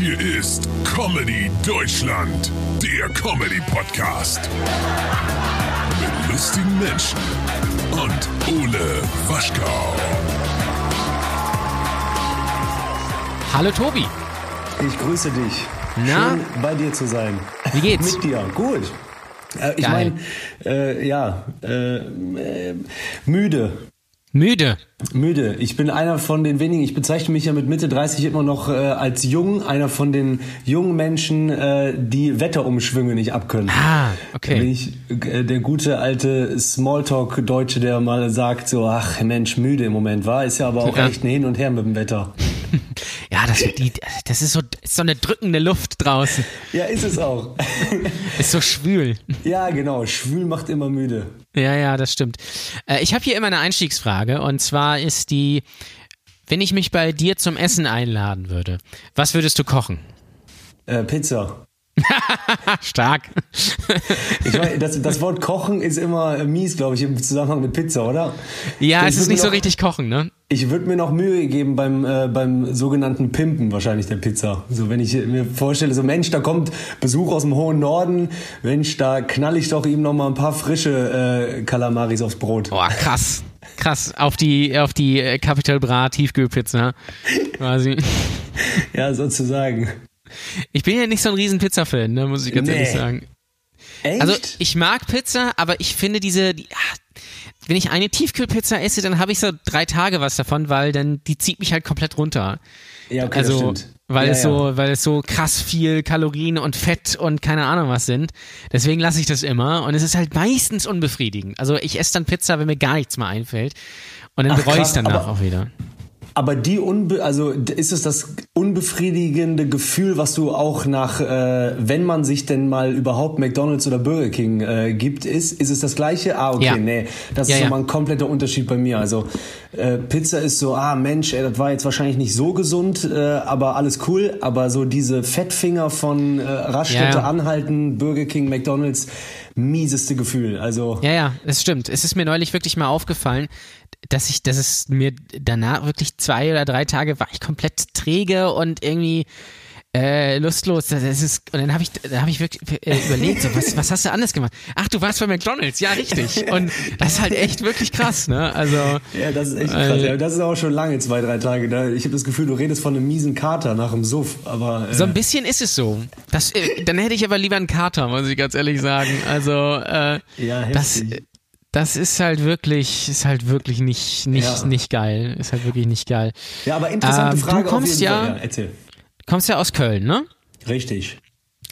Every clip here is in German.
Hier ist Comedy Deutschland, der Comedy Podcast. Mit lustigen Menschen und Ole Waschkau. Hallo Tobi. Ich grüße dich. Na? Schön bei dir zu sein. Wie geht's? Mit dir. Gut. Äh, ich meine, äh, ja, äh, äh, müde. Müde. Müde. Ich bin einer von den wenigen, ich bezeichne mich ja mit Mitte 30 immer noch äh, als jung, einer von den jungen Menschen, äh, die Wetterumschwünge nicht abkönnen. Ah, Da okay. bin ich äh, der gute alte Smalltalk-Deutsche, der mal sagt so, ach Mensch, müde im Moment war. Ist ja aber auch Ja. echt ein Hin und Her mit dem Wetter. Ja, das, die, das ist so, ist so eine drückende Luft draußen. Ja, ist es auch. Ist so schwül. ja, genau. Schwül macht immer müde. Ja, ja, das stimmt. Äh, ich habe hier immer eine Einstiegsfrage und zwar ist die, wenn ich mich bei dir zum Essen einladen würde, was würdest du kochen? Äh, Pizza. Stark. Ich meine, das, das Wort kochen ist immer mies, glaube ich, im Zusammenhang mit Pizza, oder? Ja, Ich es ist nicht mir so noch- richtig kochen, ne? Ich würde mir noch Mühe geben beim, äh, beim sogenannten Pimpen wahrscheinlich der Pizza. So, wenn ich mir vorstelle, so Mensch, da kommt Besuch aus dem hohen Norden, Mensch, da knall ich doch ihm noch mal ein paar frische äh, Kalamaris aufs Brot. Boah, krass. Krass. Auf die, auf die äh, Capital Bra Tiefkühlpizza. Quasi. Ja, sozusagen. Ich bin ja nicht so ein riesen Pizza-Fan, ne, muss ich ganz Nee. ehrlich sagen. Echt? Also ich mag Pizza, aber ich finde diese, die, ah, wenn ich eine Tiefkühlpizza esse, dann habe ich so drei Tage was davon, weil dann die zieht mich halt komplett runter. ja, okay, also weil ja, es so, weil es so krass viel Kalorien und Fett und keine Ahnung was sind. Deswegen lasse ich das immer und es ist halt meistens unbefriedigend. Also ich esse dann Pizza, wenn mir gar nichts mehr einfällt und dann Ach, bereue ich krass, danach aber- auch wieder. Aber die unbe also ist es das unbefriedigende Gefühl, was du auch nach, äh, wenn man sich denn mal überhaupt McDonald's oder Burger King äh, gibt, ist, ist es das gleiche? Ah, okay, Ja. nee, das Ja, ist ja. nochmal ein kompletter Unterschied bei mir. Also äh, Pizza ist so, ah Mensch, ey, das war jetzt wahrscheinlich nicht so gesund, äh, aber alles cool. Aber so diese Fettfinger von äh, Raststätte ja. anhalten, Burger King, McDonald's, mieseste Gefühl. Also Ja, ja, es stimmt. Es ist mir neulich wirklich mal aufgefallen, dass ich, dass es mir danach wirklich zwei oder drei Tage war ich komplett träge und irgendwie äh, lustlos. Das ist, und dann habe ich, da habe ich wirklich äh, überlegt, so, was, was hast du anders gemacht? Ach, du warst bei McDonalds, ja richtig. Und das ist halt echt wirklich krass, ne? Also Ja, das ist echt krass. Äh, ja, das ist auch schon lange, zwei, drei Tage. Da, ich habe das Gefühl, du redest von einem miesen Kater nach dem Suff. Aber äh, so ein bisschen ist es so. Das, äh, dann hätte ich aber lieber einen Kater, muss ich ganz ehrlich sagen. Also äh, ja, heftig. das ist halt wirklich, ist halt wirklich nicht, nicht, Ja. nicht geil. Ist halt wirklich nicht geil. ja, aber interessante ähm, du Frage. kommst auf jeden ja- ja. Du kommst ja aus Köln, ne? Richtig.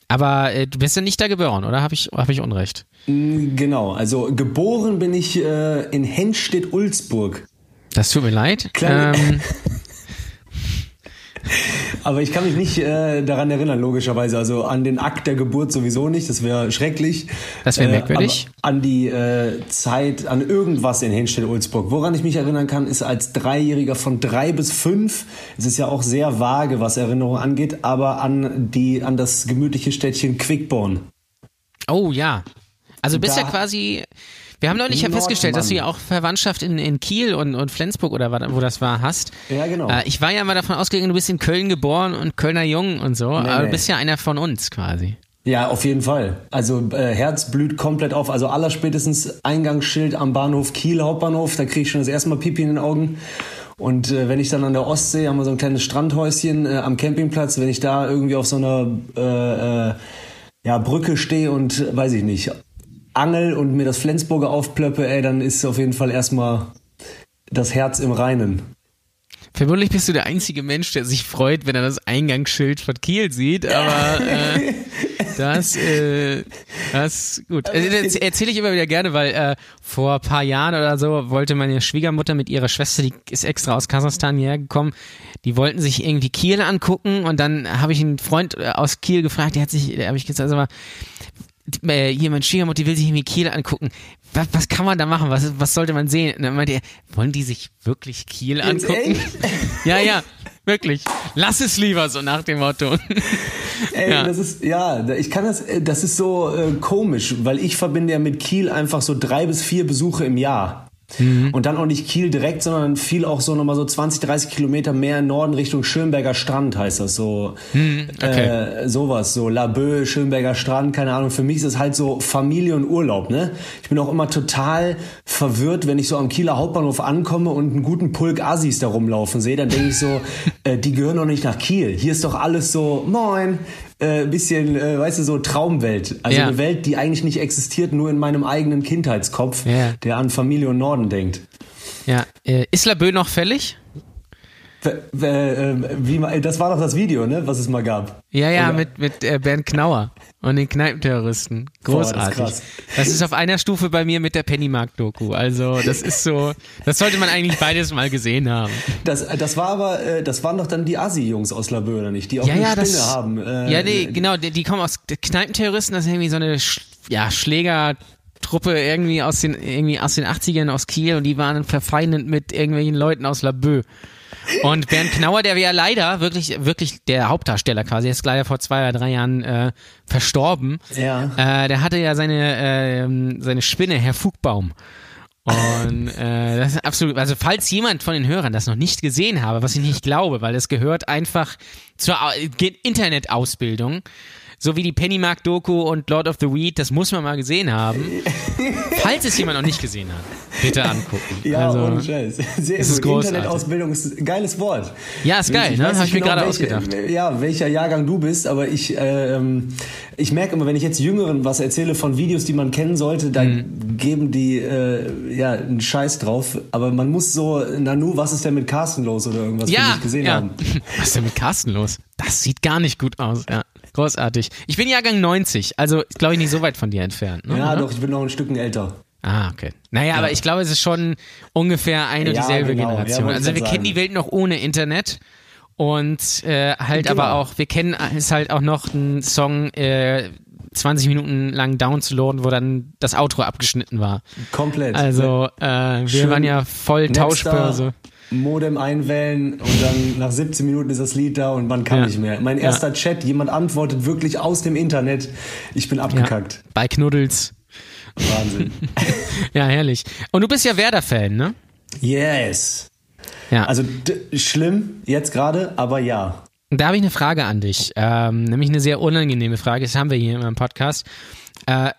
Aber äh, du bist ja nicht da geboren, oder? Habe ich, hab ich Unrecht? Mm, Genau. Also geboren bin ich äh, in Henstedt-Ulzburg. Das tut mir leid. Kleine- Ähm, Aber ich kann mich nicht äh, daran erinnern, logischerweise. Also an den Akt der Geburt sowieso nicht. Das wäre schrecklich. Das wär Äh, merkwürdig. aber an die äh, Zeit, an irgendwas in Henstedt-Ulzburg. Woran ich mich erinnern kann, ist als Dreijähriger von drei bis fünf. Es ist ja auch sehr vage, was Erinnerung angeht, aber an die, an das gemütliche Städtchen Quickborn. oh ja. Also bist ja quasi. Wir haben neulich ja festgestellt, dass du ja auch Verwandtschaft in, in Kiel und, und Flensburg oder wo das war hast. Ja, genau. Äh, ich war ja mal davon ausgegangen, du bist in Köln geboren und Kölner Jung und so, aber du nee. bist ja einer von uns quasi. Ja, auf jeden Fall. Also äh, Herz blüht komplett auf. Also allerspätestens Eingangsschild am Bahnhof Kiel Hauptbahnhof, da kriege ich schon das erste Mal Pipi in den Augen. Und äh, wenn ich dann an der Ostsee, haben wir so ein kleines Strandhäuschen äh, am Campingplatz, wenn ich da irgendwie auf so einer äh, äh, ja, Brücke stehe und äh, weiß ich nicht, angel und mir das Flensburger aufplöppe, ey, dann ist auf jeden Fall erstmal das Herz im Reinen. Vermutlich bist du der einzige Mensch, der sich freut, wenn er das Eingangsschild von Kiel sieht, aber äh, das, äh, das gut. Also, das erzähle ich immer wieder gerne, weil äh, vor ein paar Jahren oder so wollte meine Schwiegermutter mit ihrer Schwester, die ist extra aus Kasachstan hierher gekommen, die wollten sich irgendwie Kiel angucken und dann habe ich einen Freund äh, aus Kiel gefragt, der hat sich, habe ich gesagt, also mal, äh, mein Schwiegermutter, die will sich irgendwie Kiel angucken. Was, was kann man da machen? Was, was sollte man sehen? Und dann meinte er, wollen die sich wirklich Kiel angucken? Ja, ja, wirklich. Lass es lieber so nach dem Motto. Ey, Ja. das ist, ja, ich kann das, äh, das ist so äh, komisch, weil ich verbinde ja mit Kiel einfach so drei bis vier Besuche im Jahr. Mhm. Und dann auch nicht Kiel direkt, sondern viel auch so nochmal so 20, 30 Kilometer mehr im Norden Richtung Schönberger Strand heißt das so. Mhm, okay. äh, sowas, so Laboe, Schönberger Strand, keine Ahnung. Für mich ist es halt so Familie und Urlaub, ne? Ich bin auch immer total verwirrt, wenn ich so am Kieler Hauptbahnhof ankomme und einen guten Pulk Assis da rumlaufen sehe, dann denke ich so, äh, die gehören doch nicht nach Kiel. Hier ist doch alles so, moin, äh, bisschen, äh, weißt du, so Traumwelt. Also ja. eine Welt, die eigentlich nicht existiert, nur in meinem eigenen Kindheitskopf, ja. der an Familie und Norden denkt. Ja, äh, ist Labö noch fällig? Ähm, wie, das war doch das Video, ne, was es mal gab. Ja, ja, Oder? mit, mit äh, Bernd Knauer und den Kneipenterroristen. Großartig. Boah, das, ist das, ist auf einer Stufe bei mir mit der Pennymark-Doku. Also, das ist so, das sollte man eigentlich beides mal gesehen haben. Das, das war aber, äh, das waren doch dann die Assi-Jungs aus Labö, oder nicht? Die auch ja, eine ja, Spinne das, haben. Äh, ja, nee, genau, die, die kommen aus Kneipenterroristen, das ist irgendwie so eine, ja, Schläger, Truppe irgendwie aus den irgendwie aus den 80ern aus Kiel und die waren verfeindet mit irgendwelchen Leuten aus Labö. Und Bernd Knauer, der wäre leider wirklich, wirklich der Hauptdarsteller quasi, ist leider vor zwei oder drei Jahren äh, verstorben. Ja. Äh, der hatte ja seine, äh, seine Spinne, Herr Fugbaum. Und äh, das ist absolut, also falls jemand von den Hörern das noch nicht gesehen habe, was ich nicht glaube, weil es gehört einfach zur Internetausbildung, so wie die Pennymark-Doku und Lord of the Weed, das muss man mal gesehen haben. Falls es jemand noch nicht gesehen hat, bitte angucken. Ja, also, ohne Scheiß. Sehr ist gut. Internetausbildung ist ein geiles Wort. Ja, ist geil, ich, ne? Habe ich mir genau, gerade ausgedacht. Ja, welcher Jahrgang du bist, aber ich, ähm, ich merke immer, wenn ich jetzt Jüngeren was erzähle von Videos, die man kennen sollte, dann mhm. geben die äh, ja einen Scheiß drauf. Aber man muss so, Nanu, was ist denn mit Carsten los oder irgendwas, ja, nicht gesehen ja. haben. Was ist denn mit Carsten los? Das sieht gar nicht gut aus, ja. Großartig. Ich bin Jahrgang 90, also glaube ich nicht so weit von dir entfernt. Ne? Ja, doch, ich bin noch ein Stück älter. Ah, okay. Naja, ja. aber ich glaube, es ist schon ungefähr eine und ja, dieselbe genau. Generation. Ja, also wir sagen. kennen die Welt noch ohne Internet und äh, halt genau. aber auch, wir kennen es halt auch noch einen Song äh, 20 Minuten lang downzuladen, wo dann das Outro abgeschnitten war. Komplett. Also äh, wir Schön waren ja voll Tauschbörse. Modem einwählen und dann nach 17 Minuten ist das Lied da und man kann ja. nicht mehr. Mein erster ja. Chat, jemand antwortet wirklich aus dem Internet. Ich bin abgekackt. Ja. Bei Knuddels. Wahnsinn. ja, herrlich. Und du bist ja Werder-Fan, ne? Yes. Ja. Also schlimm jetzt gerade, aber ja. Da habe ich eine Frage an dich, ähm, nämlich eine sehr unangenehme Frage. Das haben wir hier im Podcast. Äh,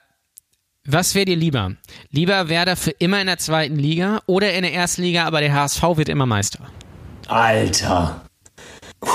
was wäre dir lieber? Lieber Werder für immer in der zweiten Liga oder in der ersten Liga, aber der HSV wird immer Meister? Alter. Puh,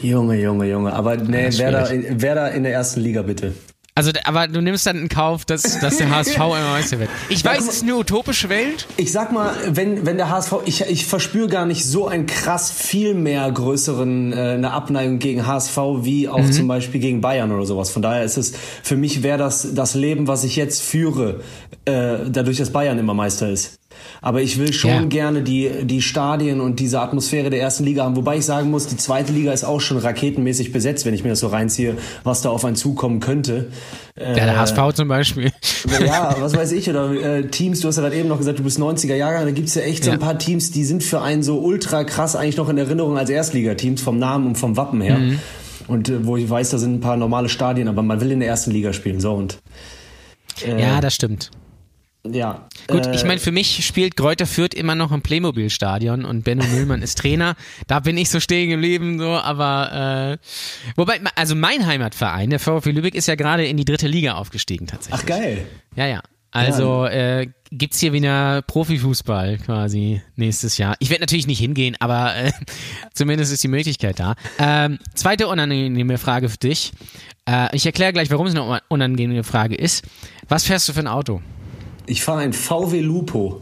Junge, Junge, Junge. Aber nee, Werder, Werder in der ersten Liga bitte. Also, aber du nimmst dann in Kauf, dass, dass der HSV immer Meister wird. Ich weiß, es ist eine utopische Welt. Ich sag mal, wenn, wenn der HSV, ich, ich verspüre gar nicht so einen krass viel mehr größeren, äh, eine Abneigung gegen HSV wie auch mhm. zum Beispiel gegen Bayern oder sowas. Von daher ist es, für mich wäre das das Leben, was ich jetzt führe, äh, dadurch, dass Bayern immer Meister ist. Aber ich will schon ja. gerne die, die Stadien und diese Atmosphäre der ersten Liga haben. Wobei ich sagen muss, die zweite Liga ist auch schon raketenmäßig besetzt, wenn ich mir das so reinziehe, was da auf einen zukommen könnte. Ja, der HSV äh, zum Beispiel. Ja, was weiß ich. Oder äh, Teams, du hast ja gerade eben noch gesagt, du bist 90er Jahre. Da gibt's ja echt so ein paar Teams, die sind für einen so ultra krass eigentlich noch in Erinnerung als Erstligateams vom Namen und vom Wappen her. Mhm. Und äh, wo ich weiß, da sind ein paar normale Stadien, aber man will in der ersten Liga spielen. So und äh, ja, das stimmt. Ja. Gut, äh, ich meine, für mich spielt Kräuter Fürth immer noch im Playmobil-Stadion und Benno Müllmann ist Trainer. Da bin ich so stehen geblieben, so, aber äh, wobei, also mein Heimatverein, der VfB Lübeck, ist ja gerade in die dritte Liga aufgestiegen tatsächlich. Ach geil. Ja, ja. Also äh, gibt's hier wieder Profifußball quasi nächstes Jahr. Ich werde natürlich nicht hingehen, aber äh, zumindest ist die Möglichkeit da. Ähm, zweite unangenehme Frage für dich. Äh, ich erkläre gleich, warum es eine unangenehme Frage ist. Was fährst du für ein Auto? Ich fahre ein VW Lupo.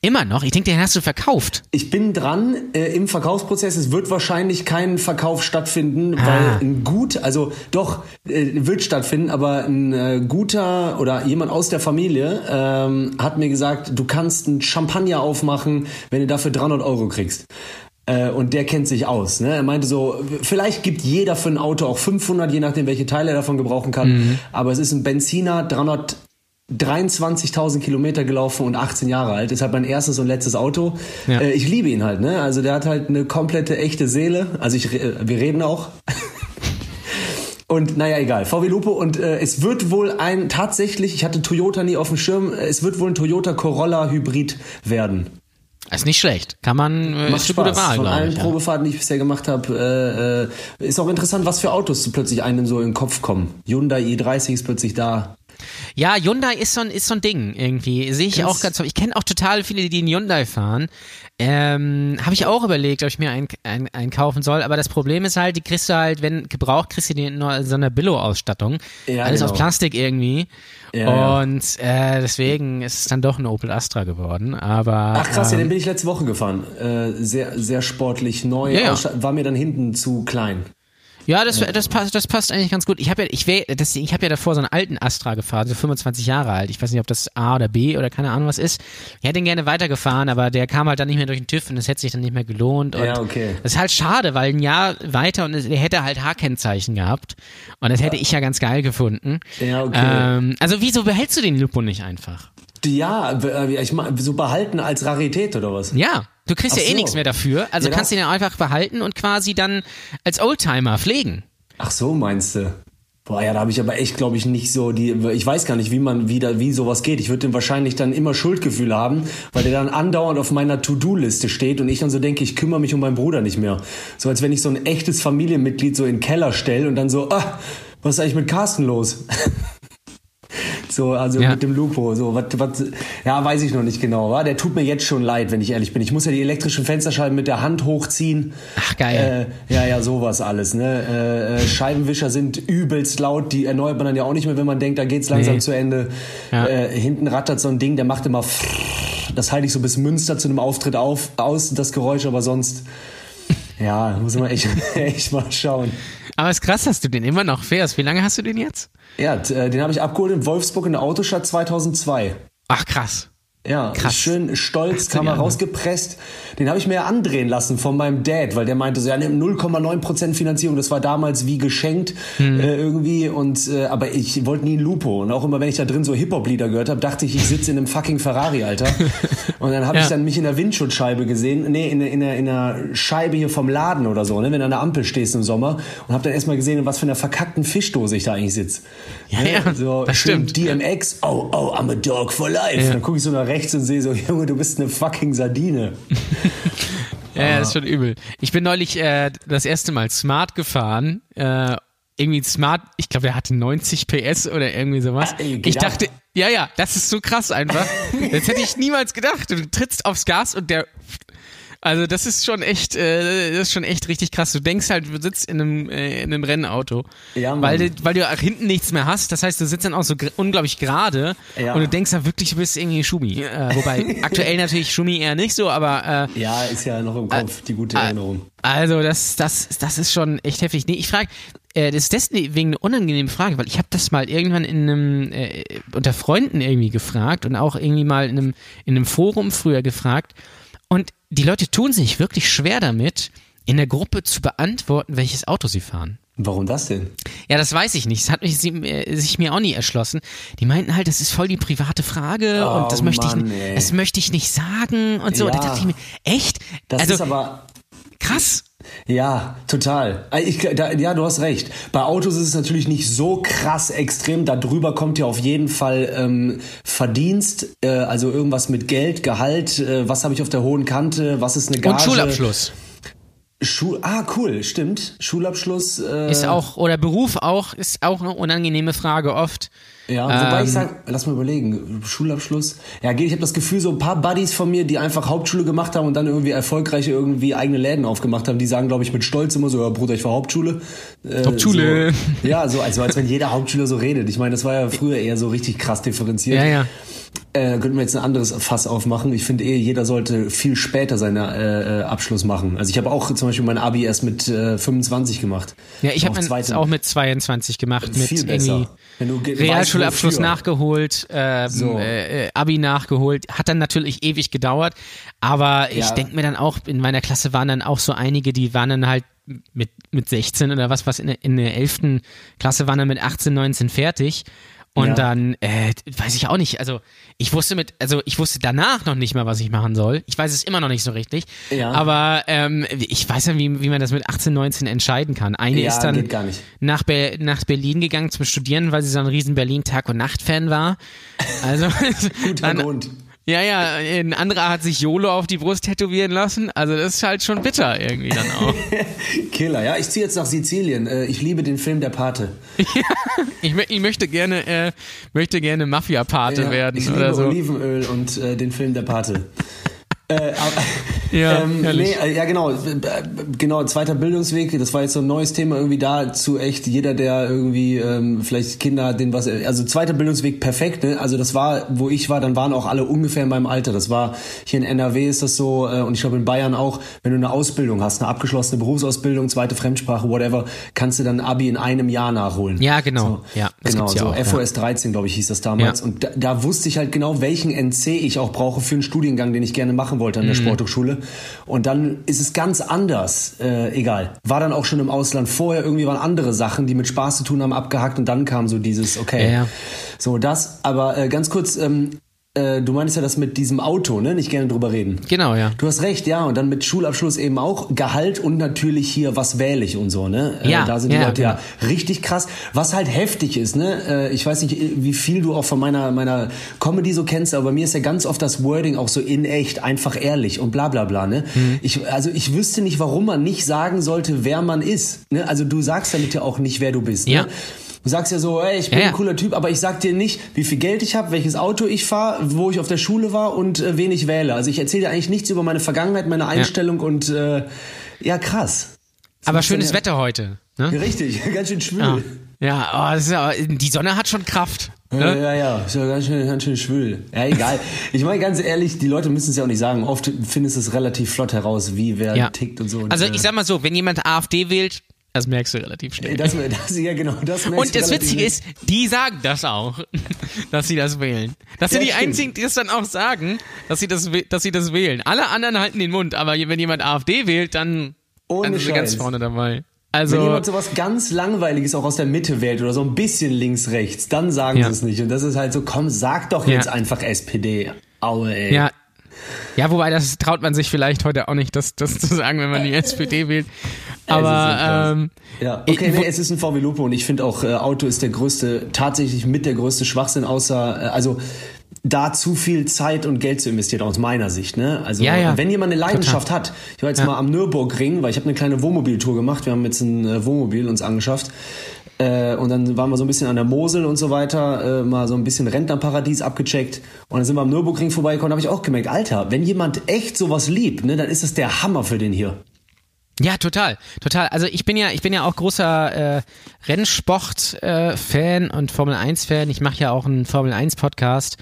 Immer noch? Ich denke, den hast du verkauft. Ich bin dran äh, im Verkaufsprozess. Es wird wahrscheinlich kein Verkauf stattfinden, ah. weil ein gut, also doch, äh, wird stattfinden, aber ein äh, guter oder jemand aus der Familie ähm, hat mir gesagt, du kannst einen Champagner aufmachen, wenn du dafür 300 Euro kriegst. Äh, und der kennt sich aus. Ne? Er meinte so, vielleicht gibt jeder für ein Auto auch 500, je nachdem, welche Teile er davon gebrauchen kann. Mhm. Aber es ist ein Benziner, 300 23.000 Kilometer gelaufen und 18 Jahre alt. Ist halt mein erstes und letztes Auto. Ja. Äh, ich liebe ihn halt, ne? Also der hat halt eine komplette echte Seele. Also ich, äh, wir reden auch. Und naja, egal, VW Lupo und äh, es wird wohl ein, tatsächlich, ich hatte Toyota nie auf dem Schirm, es wird wohl ein Toyota Corolla Hybrid werden. Ist nicht schlecht. Kann man, äh, Macht ist eine gute Spaß. Wahl, Von allen ich. Probefahrten, die ich bisher gemacht habe, äh, äh, ist auch interessant, was für Autos plötzlich einem so in den Kopf kommen. Hyundai i30 ist plötzlich da. Ja, Hyundai ist so ein, ist so ein Ding irgendwie. Sehe ich Ganz- auch ganz Ich kenne auch total viele, die einen Hyundai fahren. Ähm, Habe ich auch überlegt, ob ich mir einen, einen, einen kaufen soll. Aber das Problem ist halt, die kriegst du halt, wenn gebraucht, kriegst du die nur in so einer Billo-Ausstattung. Ja, Alles genau. aus Plastik irgendwie. Ja, ja. Und äh, deswegen ist es dann doch ein Opel Astra geworden. Aber Ach krass, ja, ähm, den bin ich letzte Woche gefahren. Äh, sehr, sehr sportlich neu. Ja, ja. War mir dann hinten zu klein. Ja, das, das, passt, das passt eigentlich ganz gut. Ich habe ja, ich, wär, das, ich hab ja davor so einen alten Astra gefahren, so 25 Jahre alt. Ich weiß nicht, ob das A oder B oder keine Ahnung was ist. Ich hätte ihn gerne weitergefahren, aber der kam halt dann nicht mehr durch den TÜV und es hätte sich dann nicht mehr gelohnt. Und Ja, okay. Das ist halt schade, weil ein Jahr weiter und der hätte halt H-Kennzeichen gehabt. Und das hätte ich ja ganz geil gefunden. Ja, okay. Ähm, also wieso behältst du den Lupo nicht einfach? Ja, äh, ich mein, so behalten als Rarität oder was? Ja, du kriegst Ach ja eh so. nichts mehr dafür. Also Ja, kannst du ihn ja einfach behalten und quasi dann als Oldtimer pflegen. Ach so, meinst du? Boah, ja, da habe ich aber echt, glaube ich, nicht so die. Ich weiß gar nicht, wie man wieder, wie sowas geht. Ich würde den wahrscheinlich dann immer Schuldgefühle haben, weil der dann andauernd auf meiner To-Do-Liste steht und ich dann so denke, ich kümmere mich um meinen Bruder nicht mehr. So als wenn ich so ein echtes Familienmitglied so in den Keller stelle und dann so, ah, was ist eigentlich mit Carsten los? So, also Ja. mit dem Lupo, so, was, was, ja, weiß ich noch nicht genau, wa? Der tut mir jetzt schon leid, wenn ich ehrlich bin. Ich muss ja die elektrischen Fensterscheiben mit der Hand hochziehen. Ach, geil. Äh, ja, ja, sowas alles, ne? Äh, äh, Scheibenwischer sind übelst laut, die erneuert man dann ja auch nicht mehr, wenn man denkt, da geht's langsam Nee. zu Ende. Ja. Äh, hinten rattert so ein Ding, der macht immer das halte ich so bis Münster zu einem Auftritt auf, aus, das Geräusch, aber sonst, ja, muss man echt, echt mal schauen. Aber es ist krass, dass du den immer noch fährst. Wie lange hast du den jetzt? Ja, äh, den habe ich abgeholt in Wolfsburg in der Autostadt 2002. Ach, krass. Ja, Krass. schön stolz, 18 Kamera Jahre. rausgepresst. Den habe ich mir andrehen lassen von meinem Dad, weil der meinte so, ja, nimm 0,9% Finanzierung, das war damals wie geschenkt Hm. äh, irgendwie. Und äh, aber ich wollte nie ein Lupo. Und auch immer, wenn ich da drin so Hip-Hop-Lieder gehört habe, dachte ich, ich sitze in einem fucking Ferrari, Alter. Und dann habe Ja. ich dann mich in der Windschutzscheibe gesehen, nee, in, der- in, der, in der Scheibe hier vom Laden oder so, ne, wenn du an der Ampel stehst im Sommer. Und habe dann erstmal gesehen, in was für einer verkackten Fischdose ich da eigentlich sitze. Ja, ja, so das stimmt. DMX, oh, oh, I'm a dog for life. Ja. Dann gucke ich so nach rechts und sehe so, Junge, du bist eine fucking Sardine. Ja, ja, das ist schon übel. Ich bin neulich äh, das erste Mal Smart gefahren. Äh, irgendwie Smart, ich glaube, er hatte 90 PS oder irgendwie sowas. Ah, ey, geht ich dachte, ja, ja, das ist so krass einfach. das hätte ich niemals gedacht. Du trittst aufs Gas und der. Also das ist schon echt, äh, das ist schon echt richtig krass. Du denkst halt, du sitzt in einem, äh, in einem Rennauto, Ja, Mann. weil, du, weil du auch hinten nichts mehr hast. Das heißt, du sitzt dann auch so unglaublich gerade Ja. und du denkst ja wirklich, du bist irgendwie Schumi. Äh, wobei aktuell natürlich Schumi eher nicht so, aber äh, Ja, ist ja noch im Kopf, die gute Ah, Erinnerung. Also das, das, das ist schon echt heftig. Nee, ich frage, äh, das ist deswegen eine unangenehme Frage, weil ich habe das mal irgendwann in einem äh, unter Freunden irgendwie gefragt und auch irgendwie mal in einem in einem Forum früher gefragt und die Leute tun sich wirklich schwer damit, in der Gruppe zu beantworten, welches Auto sie fahren. Warum das denn? Ja, das weiß ich nicht. Das hat mich, sie, äh, sich mir auch nie erschlossen. Die meinten halt, das ist voll die private Frage Oh, und das möchte Mann, ich, ey. das möchte ich nicht sagen und so. Ja. Da dachte ich mir, echt? Das also ist aber krass. Ja, total. Äh, Ich, da, ja, du hast recht. Bei Autos ist es natürlich nicht so krass extrem. Darüber kommt ja auf jeden Fall ähm, Verdienst, äh, also irgendwas mit Geld, Gehalt, äh, was habe ich auf der hohen Kante, was ist eine Gage. Und Schulabschluss. Schul ah, cool, stimmt. Schulabschluss. Äh, Ist auch, oder Beruf auch, ist auch eine unangenehme Frage oft. Ja, wobei Ähm, ich sage, lass mal überlegen, Schulabschluss. Ja, ich habe das Gefühl, so ein paar Buddies von mir, die einfach Hauptschule gemacht haben und dann irgendwie erfolgreich irgendwie eigene Läden aufgemacht haben, die sagen, glaube ich, mit Stolz immer so, ja, Bruder, ich war Hauptschule. Äh, Hauptschule. So, ja, so also als wenn jeder Hauptschüler so redet. Ich meine, das war ja früher eher so richtig krass differenziert. Ja, ja. Äh, könnten wir jetzt ein anderes Fass aufmachen. Ich finde eh, jeder sollte viel später seinen äh, Abschluss machen. Also ich habe auch zum Beispiel mein Abi erst mit äh, 25 gemacht. Ja, ich habe zweiten- auch mit 22 gemacht, mit Viel besser. Realschulabschluss nachgeholt, ähm, So. äh, Abi nachgeholt. Hat dann natürlich ewig gedauert, aber ich Ja. denk mir dann auch, in meiner Klasse waren dann auch so einige, die waren dann halt mit, mit 16 oder was, was in der, in der 11. Klasse waren dann mit 18, 19 fertig. Und Ja. dann, äh, weiß ich auch nicht, also ich wusste mit, also ich wusste danach noch nicht mal, was ich machen soll. Ich weiß es immer noch nicht so richtig. Ja. Aber ähm, ich weiß ja, wie, wie man das mit 18, 19 entscheiden kann. Eine Ja, ist dann. Nach, Be nach Berlin gegangen zum Studieren, weil sie so ein riesen Berlin-Tag- und Nacht-Fan war. Also Guter dann, Grund. Ja, ja, ein anderer hat sich YOLO auf die Brust tätowieren lassen. Also das ist halt schon bitter irgendwie dann auch. Killer, ja. Ich ziehe jetzt nach Sizilien. Äh, Ich liebe den Film Der Pate. Ich, mö- ich möchte gerne, äh, möchte gerne Mafia-Pate Ja, werden ich liebe oder so. Olivenöl und äh, den Film Der Pate. Äh, aber, Ja, ähm, nee, äh, ja genau, äh, genau, zweiter Bildungsweg, das war jetzt so ein neues Thema irgendwie dazu echt, jeder, der irgendwie ähm, vielleicht Kinder hat, den was, also zweiter Bildungsweg perfekt, ne? also das war, wo ich war, dann waren auch alle ungefähr in meinem Alter, das war, hier in NRW ist das so äh, und ich glaube in Bayern auch, wenn du eine Ausbildung hast, eine abgeschlossene Berufsausbildung, zweite Fremdsprache, whatever, kannst du dann Abi in einem Jahr nachholen. Ja, genau. Ja, das genau, ja so auch, ja. FOS 13, glaube ich, hieß das damals. Ja. Und da, da wusste ich halt genau, welchen NC ich auch brauche für einen Studiengang, den ich gerne machen wollte an der Mhm. Sporthochschule. Und dann ist es ganz anders. Äh, egal. War dann auch schon im Ausland vorher. Irgendwie waren andere Sachen, die mit Spaß zu tun haben, abgehakt. Und dann kam so dieses, okay. Ja, ja. So, das. Aber äh, ganz kurz, ähm, äh, du meinst ja das mit diesem Auto, ne? Nicht gerne drüber reden. Genau, ja. Du hast recht, ja. Und dann mit Schulabschluss eben auch Gehalt und natürlich hier, was wähle ich und so, ne? Äh, Ja, da sind die ja, Leute ja genau. richtig krass. Was halt heftig ist, ne? Äh, ich weiß nicht, wie viel du auch von meiner, meiner Comedy so kennst, aber bei mir ist ja ganz oft das Wording auch so in echt, einfach ehrlich und bla bla bla, ne? Mhm. Ich, also ich wüsste nicht, warum man nicht sagen sollte, wer man ist. Ne? Also du sagst damit ja auch nicht, wer du bist. Ja. Ne? Du sagst ja so, ey, ich bin Ja, ja. ein cooler Typ, aber ich sag dir nicht, wie viel Geld ich habe, welches Auto ich fahre, wo ich auf der Schule war und äh, wen ich wähle. Also ich erzähle dir eigentlich nichts über meine Vergangenheit, meine Einstellung und äh, ja, krass. Aber schönes ja- Wetter heute. Ne? Richtig, ganz schön schwül. Ja, ja oh, ja, die Sonne hat schon Kraft. Ja, Ne? ja, ja, ist ja ganz schön, ganz schön schwül. Ja, egal. Ich meine ganz ehrlich, die Leute müssen es ja auch nicht sagen. Oft findest du es relativ flott heraus, wie wer Ja. tickt und so. Und, Also äh, ich sag mal so, wenn jemand AfD wählt, das merkst du relativ schnell. das, das, ja genau, das merkst Und das Witzige ist, die sagen das auch, dass sie das wählen. Das sind Ja, die stimmt. einzigen, die das dann auch sagen, dass sie das, dass sie das wählen. Alle anderen halten den Mund, aber wenn jemand AfD wählt, dann, Ohne dann sind sie ganz vorne dabei. Wenn Also, jemand sowas ganz Langweiliges auch aus der Mitte wählt oder so ein bisschen links, rechts, dann sagen Ja. sie es nicht. Und das ist halt so, komm, sag doch Ja. jetzt einfach SPD. Aue, ey. ja. Ja, wobei das traut man sich vielleicht heute auch nicht, das, das zu sagen, wenn man die SPD wählt. Aber Es ist so krass. ähm, Ja, okay, ich- nee, es ist ein VW Lupo und ich finde auch, äh, Auto ist der größte, tatsächlich mit der größte Schwachsinn, außer, äh, also da zu viel Zeit und Geld zu investieren, aus meiner Sicht. Ne? Also Ja, ja. wenn jemand eine Leidenschaft hat, ich war jetzt Ja. mal am Nürburgring, weil ich habe eine kleine Wohnmobiltour gemacht, wir haben jetzt ein äh, Wohnmobil uns angeschafft. Äh, und dann waren wir so ein bisschen an der Mosel und so weiter, äh, mal so ein bisschen Rentnerparadies abgecheckt. Und dann sind wir am Nürburgring vorbeigekommen, habe ich auch gemerkt, Alter, wenn jemand echt sowas liebt, ne, dann ist das der Hammer für den hier. Ja, total, total. Also ich bin ja, ich bin ja auch großer äh, Rennsport-Fan äh, und Formel 1-Fan. Ich mache ja auch einen Formel 1-Podcast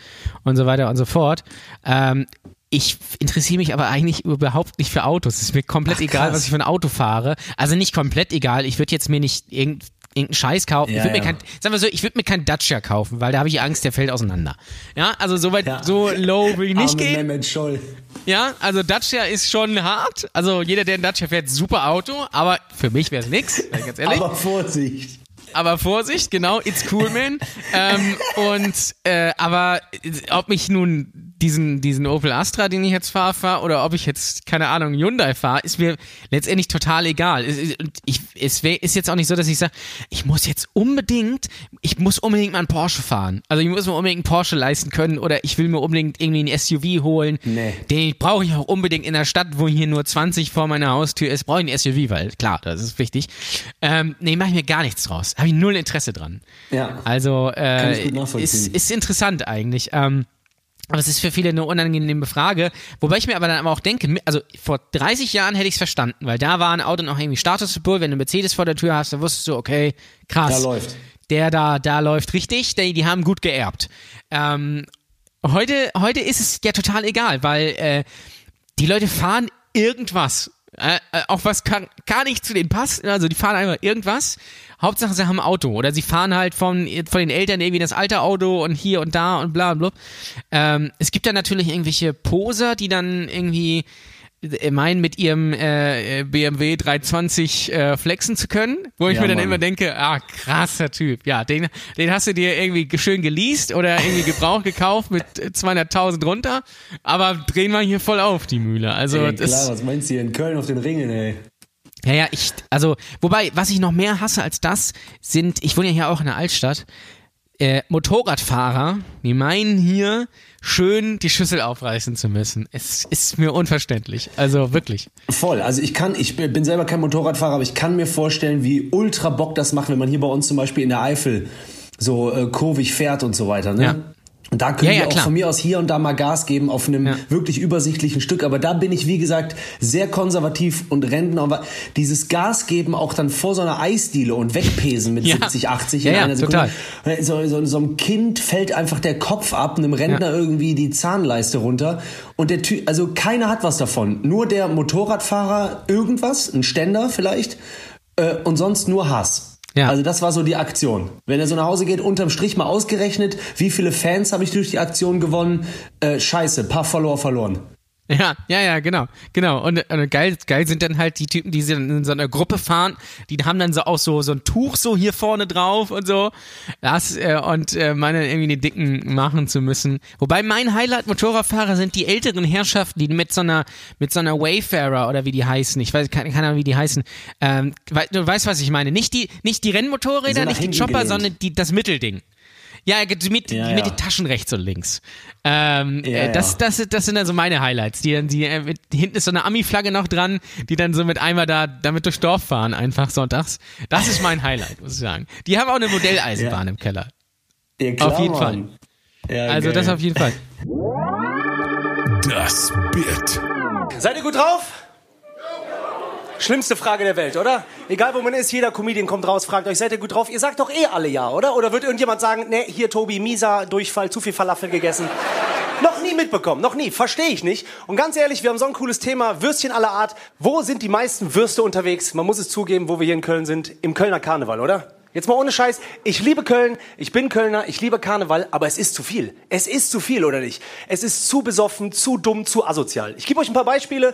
und so weiter und so fort. Ähm, ich interessiere mich aber eigentlich überhaupt nicht für Autos. Es ist mir komplett Ach, egal, was ich für ein Auto fahre. Also nicht komplett egal. Ich würde jetzt mir nicht irgend, irgendeinen Scheiß kaufen. ich Ja, würde mir ja. kein, sagen wir so, ich würde mir kein Dacia kaufen, weil da habe ich Angst, der fällt auseinander. Ja, also so weit, Ja. so low will ich nicht Arme gehen. Mehmet Scholl. Ja, also Dacia ist schon hart. Also jeder, der einen Dacia fährt, super Auto, aber für mich wäre es nix, ich ganz ehrlich. Aber Vorsicht. Aber Vorsicht, genau, it's cool, man. ähm, und äh, aber ob ich nun diesen diesen Opel Astra, den ich jetzt fahre, fahre oder ob ich jetzt keine Ahnung Hyundai fahre, ist mir letztendlich total egal. Es, ist- und ich, es wär, ist jetzt auch nicht so, dass ich sage, ich muss jetzt unbedingt, ich muss unbedingt mal einen Porsche fahren. Also ich muss mir unbedingt einen Porsche leisten können oder ich will mir unbedingt irgendwie ein SUV holen. Nee. Den brauche ich auch unbedingt in der Stadt, wo hier nur 20 vor meiner Haustür ist, brauche ich ein SUV, weil klar, das ist wichtig. Ähm, nee, mache ich mir gar nichts draus. Habe ich null Interesse dran. Ja. Also äh, ist, ist interessant eigentlich. Ähm, aber es ist für viele eine unangenehme Frage. Wobei ich mir aber dann aber auch denke, also vor 30 Jahren hätte ich es verstanden, weil da war ein Auto noch irgendwie Statussymbol. Wenn du Mercedes vor der Tür hast, dann wusstest du, okay, krass. Da läuft. Der da, da läuft richtig, die, die haben gut geerbt. Ähm, heute, heute ist es ja total egal, weil äh, die Leute fahren irgendwas. Äh, äh, auch was kann, gar nicht zu denen passt. Also die fahren einfach irgendwas. Hauptsache sie haben ein Auto. Oder sie fahren halt von, von den Eltern irgendwie das alte Auto und hier und da und bla bla. Ähm, es gibt dann natürlich irgendwelche Poser, die dann irgendwie meinen, mit ihrem äh, BMW 320 äh, flexen zu können, wo ich Ja, mir dann Mann. immer denke, ah, krasser Typ. Ja, den, den hast du dir irgendwie schön geleast oder irgendwie Gebrauch gekauft mit äh, 200.000 runter, aber drehen wir hier voll auf, die Mühle. Also Ey, das, klar, was meinst du hier in Köln auf den Ringen, ey? ja, ja, ich, also, wobei, was ich noch mehr hasse als das, sind, ich wohne ja hier auch in der Altstadt, äh, Motorradfahrer, die meinen hier schön die Schüssel aufreißen zu müssen. Es ist mir unverständlich. Also wirklich. Voll. Also ich kann, ich bin selber kein Motorradfahrer, aber ich kann mir vorstellen, wie ultra Bock das macht, wenn man hier bei uns zum Beispiel in der Eifel so äh, kurvig fährt und so weiter. Ne? Ja. Und da können Ja, wir ja, auch klar. von mir aus hier und da mal Gas geben auf einem Ja. wirklich übersichtlichen Stück. Aber da bin ich, wie gesagt, sehr konservativ und Rentner. Aber dieses Gas geben auch dann vor so einer Eisdiele und wegpesen mit Ja. 70, 80 Ja, in einer Sekunde. total. So, so, so einem Kind fällt einfach der Kopf ab, einem Rentner irgendwie die Zahnleiste runter. Und der Typ, also keiner hat was davon. Nur der Motorradfahrer irgendwas, ein Ständer vielleicht, äh, und sonst nur Hass. Ja. Also das war so die Aktion. Wenn er so nach Hause geht, unterm Strich mal ausgerechnet, wie viele Fans habe ich durch die Aktion gewonnen? Äh, scheiße, paar Follower verloren. Ja, ja, ja, genau, genau. Und, und geil, geil sind dann halt die Typen, die sind in so einer Gruppe fahren, die haben dann so auch so so ein Tuch so hier vorne drauf und so. Das äh, und äh, meine irgendwie den dicken machen zu müssen. Wobei mein Highlight Motorradfahrer sind die älteren Herrschaften, die mit so einer mit so einer Wayfarer oder wie die heißen. Ich weiß keine, keine Ahnung, wie die heißen. Ähm, du weißt, was ich meine? Nicht die nicht die So Rennmotorräder, nach nicht die Chopper, sondern die das Mittelding. Ja, mit, mit, Ja, mit ja. den Taschen rechts und links. Ähm, Ja, äh, das, ja. das, das sind dann so meine Highlights. Die, die, äh, mit, hinten ist so eine Ami-Flagge noch dran, die dann so mit einmal da damit durchs Dorf fahren, einfach sonntags. Das ist mein Highlight, muss ich sagen. Die haben auch eine Modelleisenbahn im Keller. Ja, klar, Auf jeden Mann. Ja, Also geil. das auf jeden Fall. Das Bit. Seid ihr gut drauf? Schlimmste Frage der Welt, oder? Egal wo man ist, jeder Comedian kommt raus, fragt euch, seid ihr gut drauf? Ihr sagt doch eh alle ja, oder? Oder wird irgendjemand sagen, ne, hier Tobi, mieser Durchfall, zu viel Falafel gegessen? noch nie mitbekommen, noch nie, verstehe ich nicht. Und ganz ehrlich, wir haben so ein cooles Thema, Würstchen aller Art. Wo sind die meisten Würste unterwegs? Man muss es zugeben, wo wir hier in Köln sind, im Kölner Karneval, oder? Jetzt mal ohne Scheiß, ich liebe Köln, ich bin Kölner, ich liebe Karneval, aber es ist zu viel. Es ist zu viel, oder nicht? Es ist zu besoffen, zu dumm, zu asozial. Ich gebe euch ein paar Beispiele.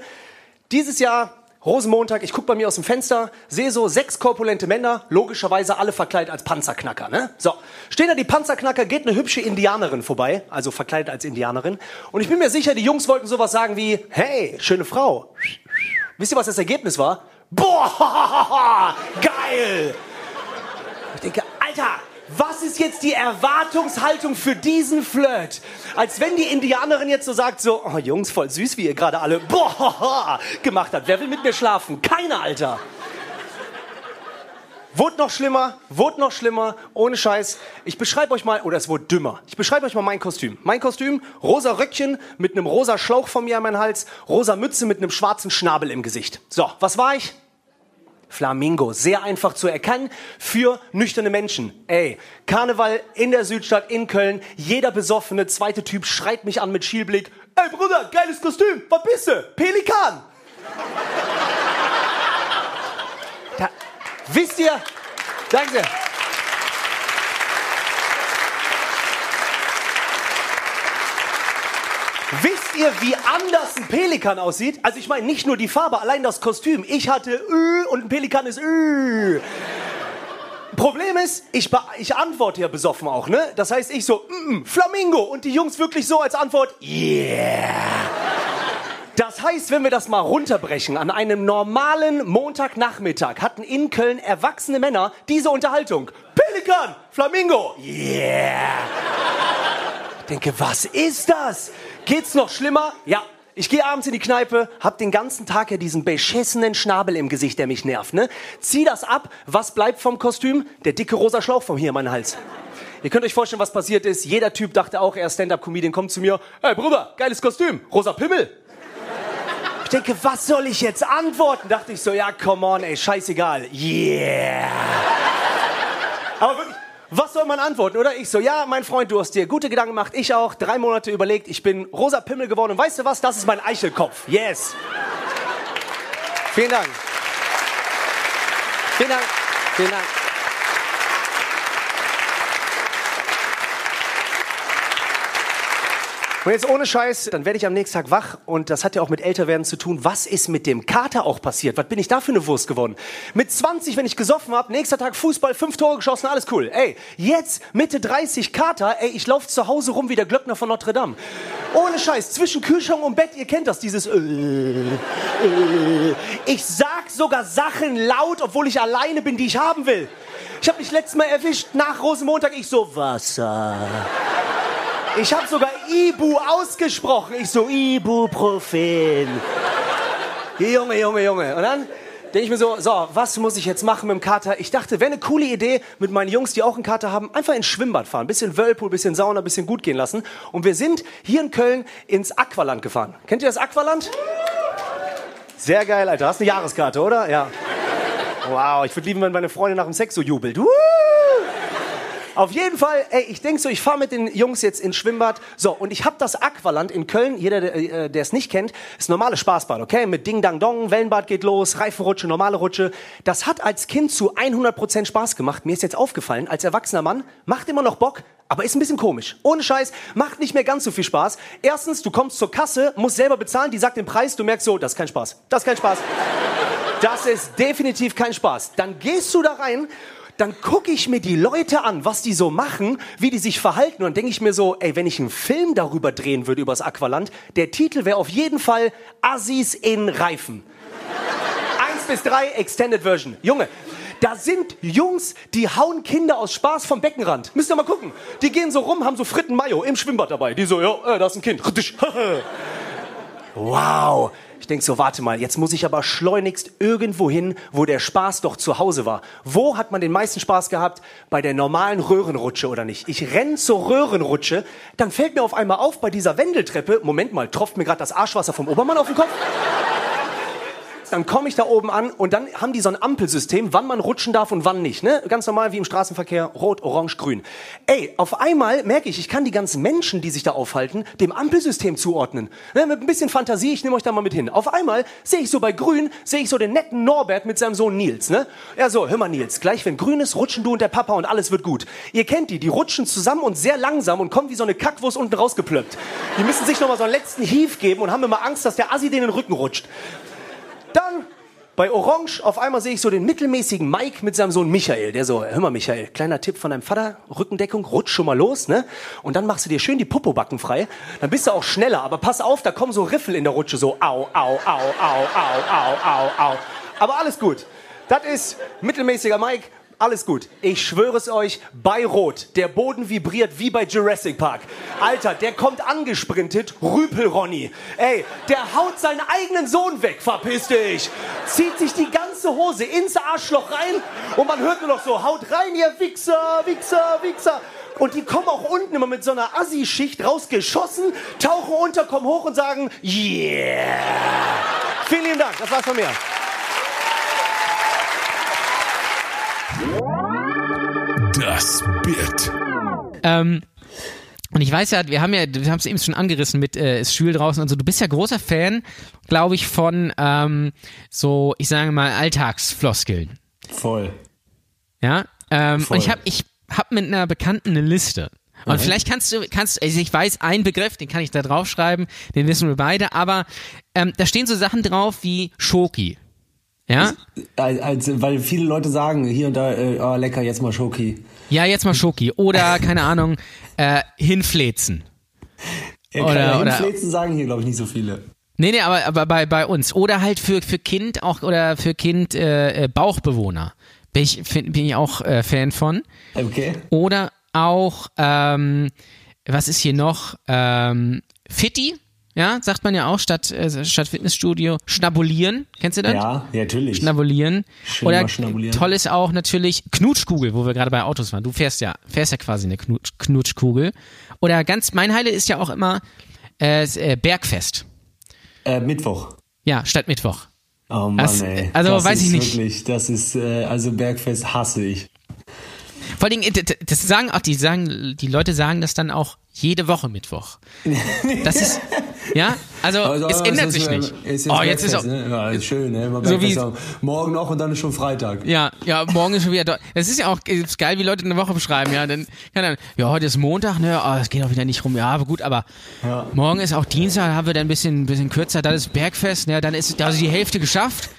Dieses Jahr, Rosenmontag, ich gucke bei mir aus dem Fenster, sehe so sechs korpulente Männer, logischerweise alle verkleidet als Panzerknacker. Ne? So, stehen da die Panzerknacker, geht eine hübsche Indianerin vorbei, also verkleidet als Indianerin. Und ich bin mir sicher, die Jungs wollten sowas sagen wie, hey, schöne Frau. Wisst ihr, was das Ergebnis war? Boah, geil! Ich denke, Alter, was ist jetzt die Erwartungshaltung für diesen Flirt? Als wenn die Indianerin jetzt so sagt, so, oh Jungs, voll süß, wie ihr gerade alle, boah, gemacht habt. Wer will mit mir schlafen? Keiner, Alter. Wurde noch schlimmer, wurde noch schlimmer, ohne Scheiß. Ich beschreibe euch mal, oder es wurde dümmer. Ich beschreibe euch mal mein Kostüm. Mein Kostüm, rosa Röckchen mit einem rosa Schlauch von mir an meinem Hals, rosa Mütze mit einem schwarzen Schnabel im Gesicht. So, was war ich? Flamingo, sehr einfach zu erkennen für nüchterne Menschen. Ey, Karneval in der Südstadt in Köln, jeder besoffene zweite Typ schreit mich an mit Schielblick. Ey Bruder, geiles Kostüm, was bist du? Pelikan. Da, wisst ihr, danke Wisst ihr, wie anders ein Pelikan aussieht? Also ich meine nicht nur die Farbe, allein das Kostüm. Ich hatte Ü und ein Pelikan ist Ü. Problem ist, ich, ich antworte ja besoffen auch, ne? Das heißt, ich so, mm, mm, Flamingo. Und die Jungs wirklich so als Antwort, yeah. Das heißt, wenn wir das mal runterbrechen, an einem normalen Montagnachmittag hatten in Köln erwachsene Männer diese Unterhaltung. Pelikan, Flamingo, yeah. Ich denke, was ist das? Geht's noch schlimmer? Ja. Ich gehe abends in die Kneipe, hab den ganzen Tag ja diesen beschissenen Schnabel im Gesicht, der mich nervt, ne? Zieh das ab, was bleibt vom Kostüm? Der dicke rosa Schlauch vom hier in meinem Hals. Ihr könnt euch vorstellen, was passiert ist. Jeder Typ dachte auch, er ist Stand-Up-Comedian, kommt zu mir. Hey Bruder, geiles Kostüm, rosa Pimmel. Ich denke, was soll ich jetzt antworten? Dachte ich so, ja, come on, ey, scheißegal. Yeah. Aber wirklich, was soll man antworten, oder? Ich so, ja, mein Freund, du hast dir gute Gedanken gemacht, ich auch. Drei Monate überlegt, ich bin rosa Pimmel geworden. Und weißt du was? Das ist mein Eichelkopf. Yes. Vielen Dank. Vielen Dank. Vielen Dank. Und jetzt ohne Scheiß, dann werde ich am nächsten Tag wach und das hat ja auch mit Älterwerden zu tun. Was ist mit dem Kater auch passiert? Was bin ich da für eine Wurst geworden? Mit 20, wenn ich gesoffen habe, nächster Tag Fußball, fünf Tore geschossen, alles cool. Ey, jetzt Mitte 30 Kater, ey, ich laufe zu Hause rum wie der Glöckner von Notre Dame. Ohne Scheiß, zwischen Kühlschrank und Bett, ihr kennt das, dieses äh, äh. Ich sag sogar Sachen laut, obwohl ich alleine bin, die ich haben will. Ich habe mich letztes Mal erwischt, nach Rosenmontag, ich so, Wasser. Ich habe sogar Ibu ausgesprochen. Ich so, Ibuprofen. Junge, Junge, Junge. Und dann denke ich mir so, so, was muss ich jetzt machen mit dem Kater? Ich dachte, wäre eine coole Idee mit meinen Jungs, die auch einen Kater haben, einfach ins Schwimmbad fahren. Bisschen Whirlpool, bisschen Sauna, bisschen gut gehen lassen. Und wir sind hier in Köln ins Aqualand gefahren. Kennt ihr das Aqualand? Sehr geil, Alter. Hast eine Jahreskarte, oder? Ja. Wow, ich würde lieben, wenn meine Freundin nach dem Sex so jubelt. Uh! Auf jeden Fall, ey, ich denk so, ich fahre mit den Jungs jetzt ins Schwimmbad. So, und ich habe das Aqualand in Köln, jeder, der äh, es nicht kennt, ist normales Spaßbad, okay? Mit Ding Dang Dong, Wellenbad geht los, Reifenrutsche, normale Rutsche. Das hat als Kind zu 100% Spaß gemacht. Mir ist jetzt aufgefallen, als erwachsener Mann, macht immer noch Bock, aber ist ein bisschen komisch. Ohne Scheiß, macht nicht mehr ganz so viel Spaß. Erstens, du kommst zur Kasse, musst selber bezahlen, die sagt den Preis, du merkst so, das ist kein Spaß. Das ist kein Spaß. Das ist definitiv kein Spaß. Dann gehst du da rein dann gucke ich mir die Leute an, was die so machen, wie die sich verhalten. Und denke ich mir so, ey, wenn ich einen Film darüber drehen würde, über das Aqualand, der Titel wäre auf jeden Fall Assis in Reifen. Eins bis drei, Extended Version. Junge, da sind Jungs, die hauen Kinder aus Spaß vom Beckenrand. Müsst ihr mal gucken. Die gehen so rum, haben so Fritten Mayo im Schwimmbad dabei. Die so, ja, äh, da ist ein Kind. wow. Ich denke so, warte mal, jetzt muss ich aber schleunigst irgendwo hin, wo der Spaß doch zu Hause war. Wo hat man den meisten Spaß gehabt? Bei der normalen Röhrenrutsche oder nicht? Ich renn zur Röhrenrutsche, dann fällt mir auf einmal auf bei dieser Wendeltreppe, Moment mal, tropft mir gerade das Arschwasser vom Obermann auf den Kopf? Dann komme ich da oben an und dann haben die so ein Ampelsystem, wann man rutschen darf und wann nicht. Ne? Ganz normal wie im Straßenverkehr, rot, orange, grün. Ey, auf einmal merke ich, ich kann die ganzen Menschen, die sich da aufhalten, dem Ampelsystem zuordnen. Ne? Mit ein bisschen Fantasie, ich nehme euch da mal mit hin. Auf einmal sehe ich so bei grün, sehe ich so den netten Norbert mit seinem Sohn Nils. Ne? Ja so, hör mal Nils, gleich wenn grün ist, rutschen du und der Papa und alles wird gut. Ihr kennt die, die rutschen zusammen und sehr langsam und kommen wie so eine Kackwurst unten rausgeplöppt. Die müssen sich noch mal so einen letzten Hief geben und haben immer Angst, dass der Assi den Rücken rutscht. Dann bei Orange auf einmal sehe ich so den mittelmäßigen Mike mit seinem Sohn Michael, der so, hör mal Michael, kleiner Tipp von deinem Vater, Rückendeckung, rutsch schon mal los, ne? Und dann machst du dir schön die Popobacken frei, dann bist du auch schneller, aber pass auf, da kommen so Riffel in der Rutsche, so au, au, au, au, au, au, au, au. Aber alles gut. Das ist mittelmäßiger Mike, alles gut. Ich schwöre es euch, bei Rot, der Boden vibriert wie bei Jurassic Park. Alter, der kommt angesprintet, Rüpel Ronny. Ey, der haut seinen eigenen Sohn weg, verpiss dich. Zieht sich die ganze Hose ins Arschloch rein und man hört nur noch so, haut rein, ihr Wichser, Wichser, Wichser. Und die kommen auch unten immer mit so einer Assi-Schicht rausgeschossen, tauchen unter, kommen hoch und sagen, yeah. Vielen lieben Dank, das war's von mir. Das Bit. Ähm, und ich weiß ja, wir haben ja, wir haben es eben schon angerissen mit äh, ist schwül draußen und so. Du bist ja großer Fan, glaube ich, von ähm, so, ich sage mal Alltagsfloskeln. Voll. Ja. Ähm, Voll. und ich habe, ich habe mit einer Bekannten eine Liste. Und Mhm. vielleicht kannst du, kannst, also ich weiß einen Begriff, den kann ich da draufschreiben, den wissen wir beide, aber ähm, da stehen so Sachen drauf wie Schoki. Ja? Als, als, weil viele Leute sagen hier und da, äh, oh, lecker, jetzt mal Schoki. Ja, jetzt mal Schoki. Oder, keine Ahnung, äh, hinfläzen. Ja, Oder- oder, Hinfläzen sagen hier, glaube ich, nicht so viele. Nee, nee, aber, aber bei, bei uns. Oder halt für, für Kind auch, oder für Kind äh, äh, Bauchbewohner. Bin ich, find, bin ich auch äh, Fan von. Okay. Oder auch, ähm, was ist hier noch? Ähm, Fitti, ja, sagt man ja auch, statt, äh, statt Fitnessstudio. Schnabulieren, kennst du das? Ja, ja, natürlich. Schnabulieren. Schön Oder schnabulieren. toll ist auch natürlich Knutschkugel, wo wir gerade bei Autos waren. Du fährst ja, fährst ja quasi eine Knutsch, Knutschkugel. Oder ganz, mein Heile ist ja auch immer äh, äh, Bergfest. Äh, Mittwoch. Ja, statt Mittwoch. Oh Mann, Das- ey. also das weiß ich nicht. Wirklich, das ist, äh, also Bergfest hasse ich. Vor allen Dingen, äh, das sagen auch, die sagen, die Leute sagen das dann auch jede Woche Mittwoch. Das ist, Ja, also, Also, es ändert sich nicht. Jetzt oh, jetzt ist auch, ne? ja, ist schön, ne? Mal So wie-. Morgen noch und dann ist schon Freitag. Ja, ja, morgen ist schon wieder. Das ist ja auch ist geil, wie Leute eine Woche beschreiben, ja. Dann, keine Ahnung, ja, heute ist Montag, ne, oh, es geht auch wieder nicht rum. Ja, aber gut, aber Ja. morgen ist auch Dienstag, haben wir dann ein bisschen, ein bisschen kürzer, dann ist Bergfest, ne, dann ist also die Hälfte geschafft.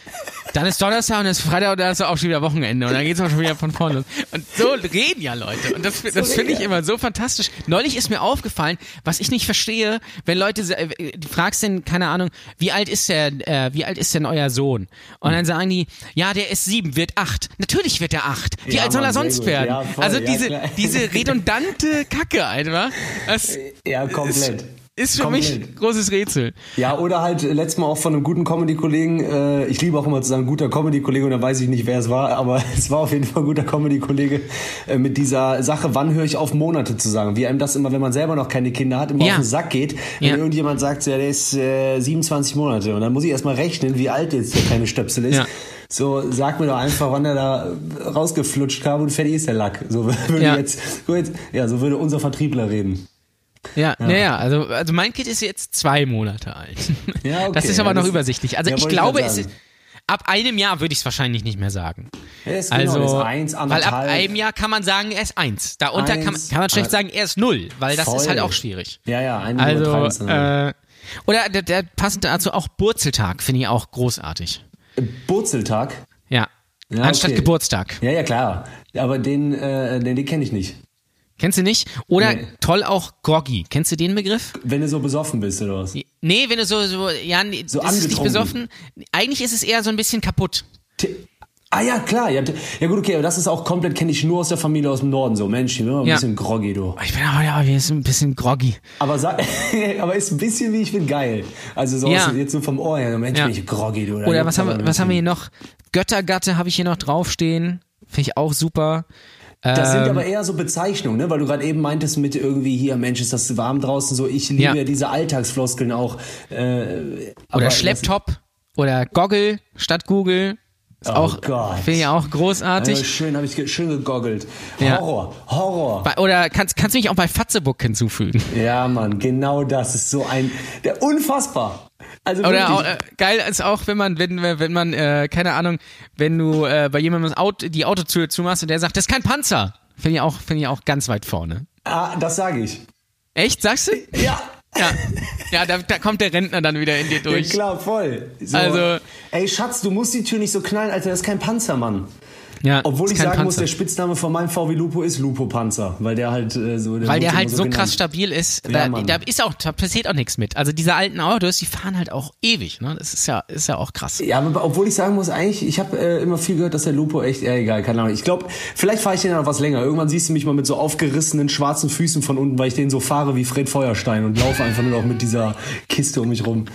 Dann ist Donnerstag und dann ist Freitag und dann ist auch schon wieder Wochenende und dann geht's auch schon wieder von vorne los. Und so reden ja Leute. Und das, das finde ich immer so fantastisch. Neulich ist mir aufgefallen, was ich nicht verstehe, wenn Leute, äh, du fragst denn, keine Ahnung, wie alt ist der, äh, wie alt ist denn euer Sohn? Und dann sagen die, ja, der ist sieben, wird acht. Natürlich wird er acht. Wie Ja, alt soll er Mann, sehr sonst werden? Ja, voll, also ja, diese, klar. diese redundante Kacke einfach. Das Ja, komplett. ist für mich Komplett. ein großes Rätsel. Ja, oder halt äh, letztes Mal auch von einem guten Comedy-Kollegen, äh, ich liebe auch immer zu sagen, guter Comedy-Kollege, und da weiß ich nicht, wer es war, aber es war auf jeden Fall ein guter Comedy-Kollege äh, mit dieser Sache, wann höre ich auf, Monate zu sagen. Wie einem das immer, wenn man selber noch keine Kinder hat, immer Ja. auf den Sack geht, wenn Ja. irgendjemand sagt, ja, der ist äh, 27 Monate. Und dann muss ich erstmal rechnen, wie alt jetzt der kleine Stöpsel ist. Ja. So, sag mir doch einfach, wann er da rausgeflutscht kam und fertig ist der Lack. So würde Ja. jetzt, so jetzt, ja, so würde unser Vertriebler reden. Ja, naja, also, also mein Kind ist jetzt zwei Monate alt. Ja, okay, das ist aber ja, noch übersichtlich. Also ja, ich glaube, es ist, ab einem Jahr würde ich es wahrscheinlich nicht mehr sagen. Ja, ist genau, Also, ist eins, weil ab einem Jahr kann man sagen, er ist eins. Darunter kann, man- Eins, kann man schlecht sagen, er ist null, weil das ist voll. halt auch schwierig. Ja, ja, ein Also, dann. äh, oder der, der passend dazu auch Burzeltag finde ich auch großartig. Burzeltag. Ja. Ja, Anstatt okay. Geburtstag. Ja, ja, klar. Aber den, äh, den, den kenne ich nicht. Kennst du nicht? Oder Nee. toll auch Groggy. Kennst du den Begriff? Wenn du so besoffen bist oder was? Nee, wenn du so, so ja, nee, So ist nicht besoffen. Eigentlich ist es eher so ein bisschen kaputt. T- Ah ja, klar. Ja, ja gut, okay, aber das ist auch komplett, kenne ich nur aus der Familie aus dem Norden. So, Mensch, ich bin immer ein Ja. bisschen groggy, du. Ich bin aber ja, wir sind ein bisschen groggy. Aber, aber ist ein bisschen wie ich bin geil. Also so Ja. jetzt nur vom Ohr her. Mensch, bin ich groggy, du. Oder was haben, wir, was haben wir hier noch? Göttergatte habe ich hier noch draufstehen. Finde ich auch super. Das sind Ähm, aber eher so Bezeichnungen, ne? weil du gerade eben meintest mit irgendwie hier, Mensch, ist das warm draußen so. Ich liebe Ja. ja, diese Alltagsfloskeln auch. Äh, aber Oder Schlepptop. Oder Goggle statt Google. Ist Oh auch, Gott. finde ich auch großartig. schön, habe ich ge schön gegoggelt. Ja. Horror, Horror. Bei- Oder kannst, kannst du mich auch bei Fatzebuck hinzufügen? Ja, Mann, genau das ist so ein, der unfassbar. Also Oder auch, äh, geil ist auch, wenn man, wenn, wenn man, äh, keine Ahnung, wenn du äh, bei jemandem Auto, die Autotür zumachst und der sagt, das ist kein Panzer. Finde ich auch, finde ich auch ganz weit vorne. ah, das sage ich. Echt, sagst du? Ja. Ja. Ja, da, da kommt der Rentner dann wieder in dir Ja, durch. klar, voll. So, Also- ey Schatz, du musst die Tür nicht so knallen, Alter, das ist kein Panzer, Mann. Ja, Obwohl ich sagen muss, Panzer. der Spitzname von meinem VW Lupo ist Lupo Panzer, weil der halt äh, so Weil wird der halt so genannt. krass stabil ist, Ja, da, Mann. da ist auch, da passiert auch nichts mit. Also diese alten Autos, die fahren halt auch ewig, ne? Das ist ja, ist ja auch krass. Ja, aber obwohl ich sagen muss, eigentlich, ich habe äh, immer viel gehört, dass der Lupo echt, ja egal, keine Ahnung. Ich glaube, vielleicht fahre ich den noch was länger. Irgendwann siehst du mich mal mit so aufgerissenen schwarzen Füßen von unten, weil ich den so fahre wie Fred Feuerstein und laufe einfach nur noch mit dieser Kiste um mich rum.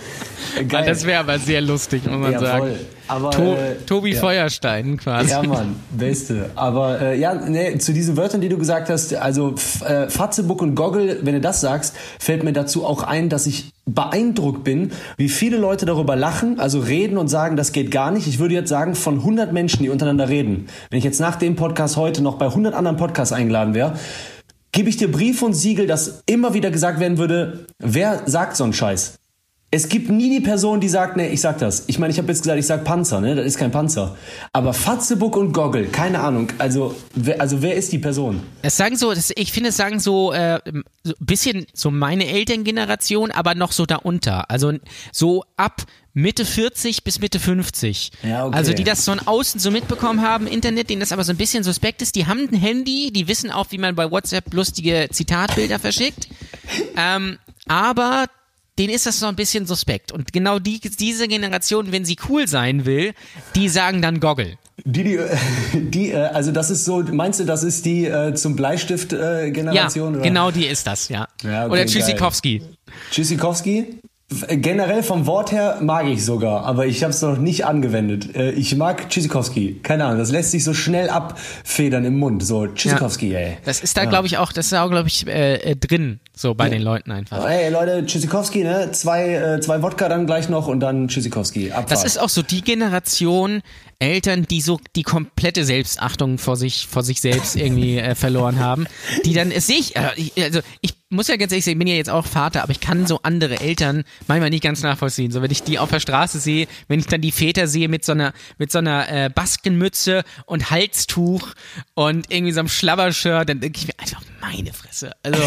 Äh, Ja, geil. das wäre aber sehr lustig, muss man Ja, sagen. voll. Aber, To äh, Tobi ja. Feuerstein quasi. Ja, Mann, beste. Aber äh, ja, nee, zu diesen Wörtern, die du gesagt hast, also äh, Fatzebuck und Goggle, wenn du das sagst, fällt mir dazu auch ein, dass ich beeindruckt bin, wie viele Leute darüber lachen, also reden und sagen, das geht gar nicht. Ich würde jetzt sagen, von 100 Menschen, die untereinander reden, wenn ich jetzt nach dem Podcast heute noch bei 100 anderen Podcasts eingeladen wäre, gebe ich dir Brief und Siegel, dass immer wieder gesagt werden würde, wer sagt so einen Scheiß? Es gibt nie die Person, die sagt, nee, ich sag das. Ich meine, ich habe jetzt gesagt, ich sag Panzer, ne? Das ist kein Panzer. Aber Fatzebuck und Goggle, keine Ahnung. Also, wer, also wer ist die Person? Es sagen so, das, ich finde, es sagen so äh, so ein bisschen so meine Elterngeneration, aber noch so darunter. Also so ab Mitte 40 bis Mitte 50. Ja, okay. Also die das so von außen so mitbekommen haben, Internet, denen das aber so ein bisschen suspekt ist. Die haben ein Handy, die wissen auch, wie man bei WhatsApp lustige Zitatbilder verschickt. Ähm, aber denen ist das so ein bisschen suspekt. Und genau die, diese Generation, wenn sie cool sein will, die sagen dann Goggle. Die, die, äh, die äh, also das ist so, meinst du, das ist die äh, zum Bleistift-Generation? Ja, oder? genau die ist das, ja. Ja, okay, Oder. Tschüssikowski. Tschüssikowski? Generell vom Wort her mag ich sogar, aber ich habe es noch nicht angewendet. Äh, Ich mag Tschüssikowski. Keine Ahnung, das lässt sich so schnell abfedern im Mund. So, Tschüssikowski, ey. Das ist da, glaube ich, auch, das ist auch, glaube ich, äh, äh, drin, so bei den Leuten einfach. Ey, Leute, Tschüssikowski, ne? Zwei, äh, zwei Wodka dann gleich noch und dann Tschüssikowski. Abfahrt. Das ist auch so die Generation, Eltern, die so die komplette Selbstachtung vor sich, vor sich selbst irgendwie äh, verloren haben, die dann, es sehe ich, äh, ich, also ich muss ja ganz ehrlich sagen, ich bin ja jetzt auch Vater, aber ich kann so andere Eltern manchmal nicht ganz nachvollziehen. So, wenn ich die auf der Straße sehe, wenn ich dann die Väter sehe mit so einer, mit so einer äh, Baskenmütze und Halstuch und irgendwie so einem Schlabbershirt, dann denke ich mir einfach, meine Fresse. Also,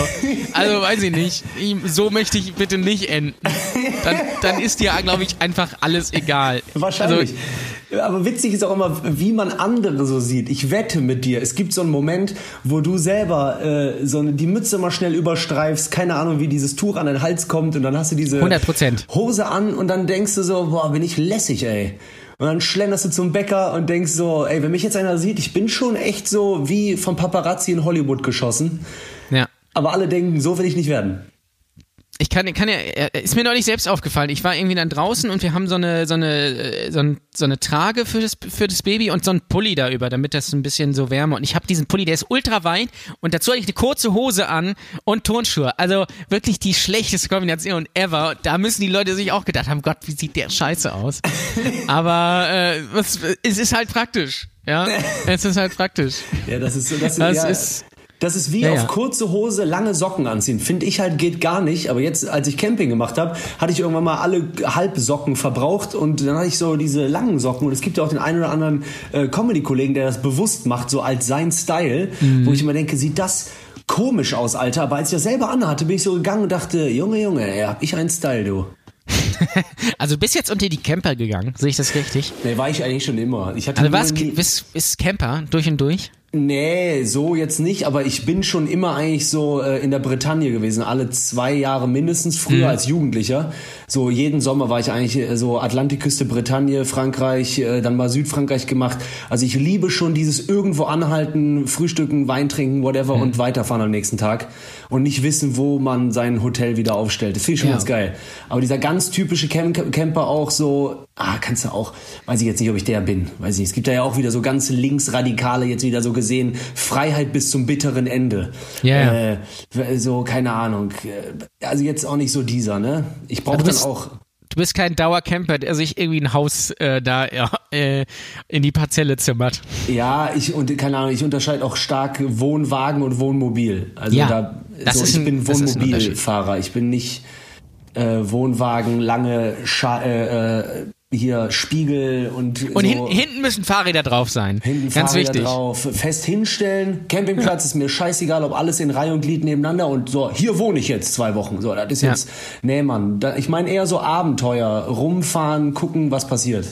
also weiß ich nicht. Ich, so möchte ich bitte nicht enden. Dann, dann ist dir, glaube ich, einfach alles egal. Wahrscheinlich. Also, aber witzig ist auch immer, wie man andere so sieht. Ich wette mit dir, es gibt so einen Moment, wo du selber äh, so eine, die Mütze mal schnell überstreifst, keine Ahnung, wie dieses Tuch an den Hals kommt und dann hast du diese 100%. Hose an und dann denkst du so, boah, bin ich lässig, ey. Und dann schlenderst du zum Bäcker und denkst so, ey, wenn mich jetzt einer sieht, ich bin schon echt so wie vom Paparazzi in Hollywood geschossen. ja. Aber alle denken, so will ich nicht werden. Ich kann, kann ja, äh, ist mir neulich selbst aufgefallen. Ich war irgendwie dann draußen und wir haben so eine, so eine, äh, so, ein, so eine Trage für das, für das Baby und so ein Pulli da über, damit das ein bisschen so wärmer. Und ich habe diesen Pulli, der ist ultra weit und dazu hatte ich eine kurze Hose an und Turnschuhe. Also wirklich die schlechteste Kombination ever. Da müssen die Leute sich auch gedacht haben, Gott, wie sieht der scheiße aus. Aber äh, was, es ist halt praktisch. Ja, es ist halt praktisch. Ja, das ist so, das, Das ja, ist- das ist wie Ja, auf ja. kurze Hose lange Socken anziehen. Finde ich halt geht gar nicht. Aber jetzt, als ich Camping gemacht habe, hatte ich irgendwann mal alle Halbsocken verbraucht und dann hatte ich so diese langen Socken. Und es gibt ja auch den einen oder anderen äh, Comedy-Kollegen, der das bewusst macht, so als sein Style, Mhm. wo ich immer denke, sieht das komisch aus, Alter. Aber als ich das selber anhatte, bin ich so gegangen und dachte, Junge, Junge, ey, hab ich einen Style, du. Also bist jetzt unter die Camper gegangen, sehe ich das richtig? Nee, war ich eigentlich schon immer. Ich hatte Also nie- bist, bist Camper durch und durch? Nee, so jetzt nicht, aber ich bin schon immer eigentlich so äh, in der Bretagne gewesen, alle zwei Jahre mindestens, früher als Jugendlicher. So jeden Sommer war ich eigentlich äh, so Atlantikküste, Bretagne, Frankreich, äh, dann mal Südfrankreich gemacht. Also ich liebe schon dieses irgendwo anhalten, frühstücken, Wein trinken, whatever und weiterfahren am nächsten Tag und nicht wissen, wo man sein Hotel wieder aufstellt. Das finde ich schon Ja. ganz geil. Aber dieser ganz typische Camp Camper auch so, ah, kannst du auch, weiß ich jetzt nicht, ob ich der bin, weiß ich nicht. Es gibt da ja auch wieder so ganz linksradikale jetzt wieder so gesehen, Freiheit bis zum bitteren Ende. Ja, Äh, so, keine Ahnung. Äh, Also jetzt auch nicht so dieser, ne? Ich brauche Also dann auch. Du bist kein Dauercamper, der sich irgendwie ein Haus äh, da äh, in die Parzelle zimmert. Ja, ich und keine Ahnung, ich unterscheide auch stark Wohnwagen und Wohnmobil. Also Ja, da das so, ist ich ein- bin Wohnmobilfahrer. Ich bin nicht äh, Wohnwagen, lange Scha äh, äh, hier Spiegel und Und so. hin, hinten müssen Fahrräder drauf sein. Hinten Ganz Fahrräder wichtig. drauf, fest hinstellen. Campingplatz ist mir scheißegal, ob alles in Reihe und Glied nebeneinander und so, hier wohne ich jetzt zwei Wochen. So, das ist Ja. jetzt, nee Mann, da, ich meine eher so Abenteuer, rumfahren, gucken, was passiert.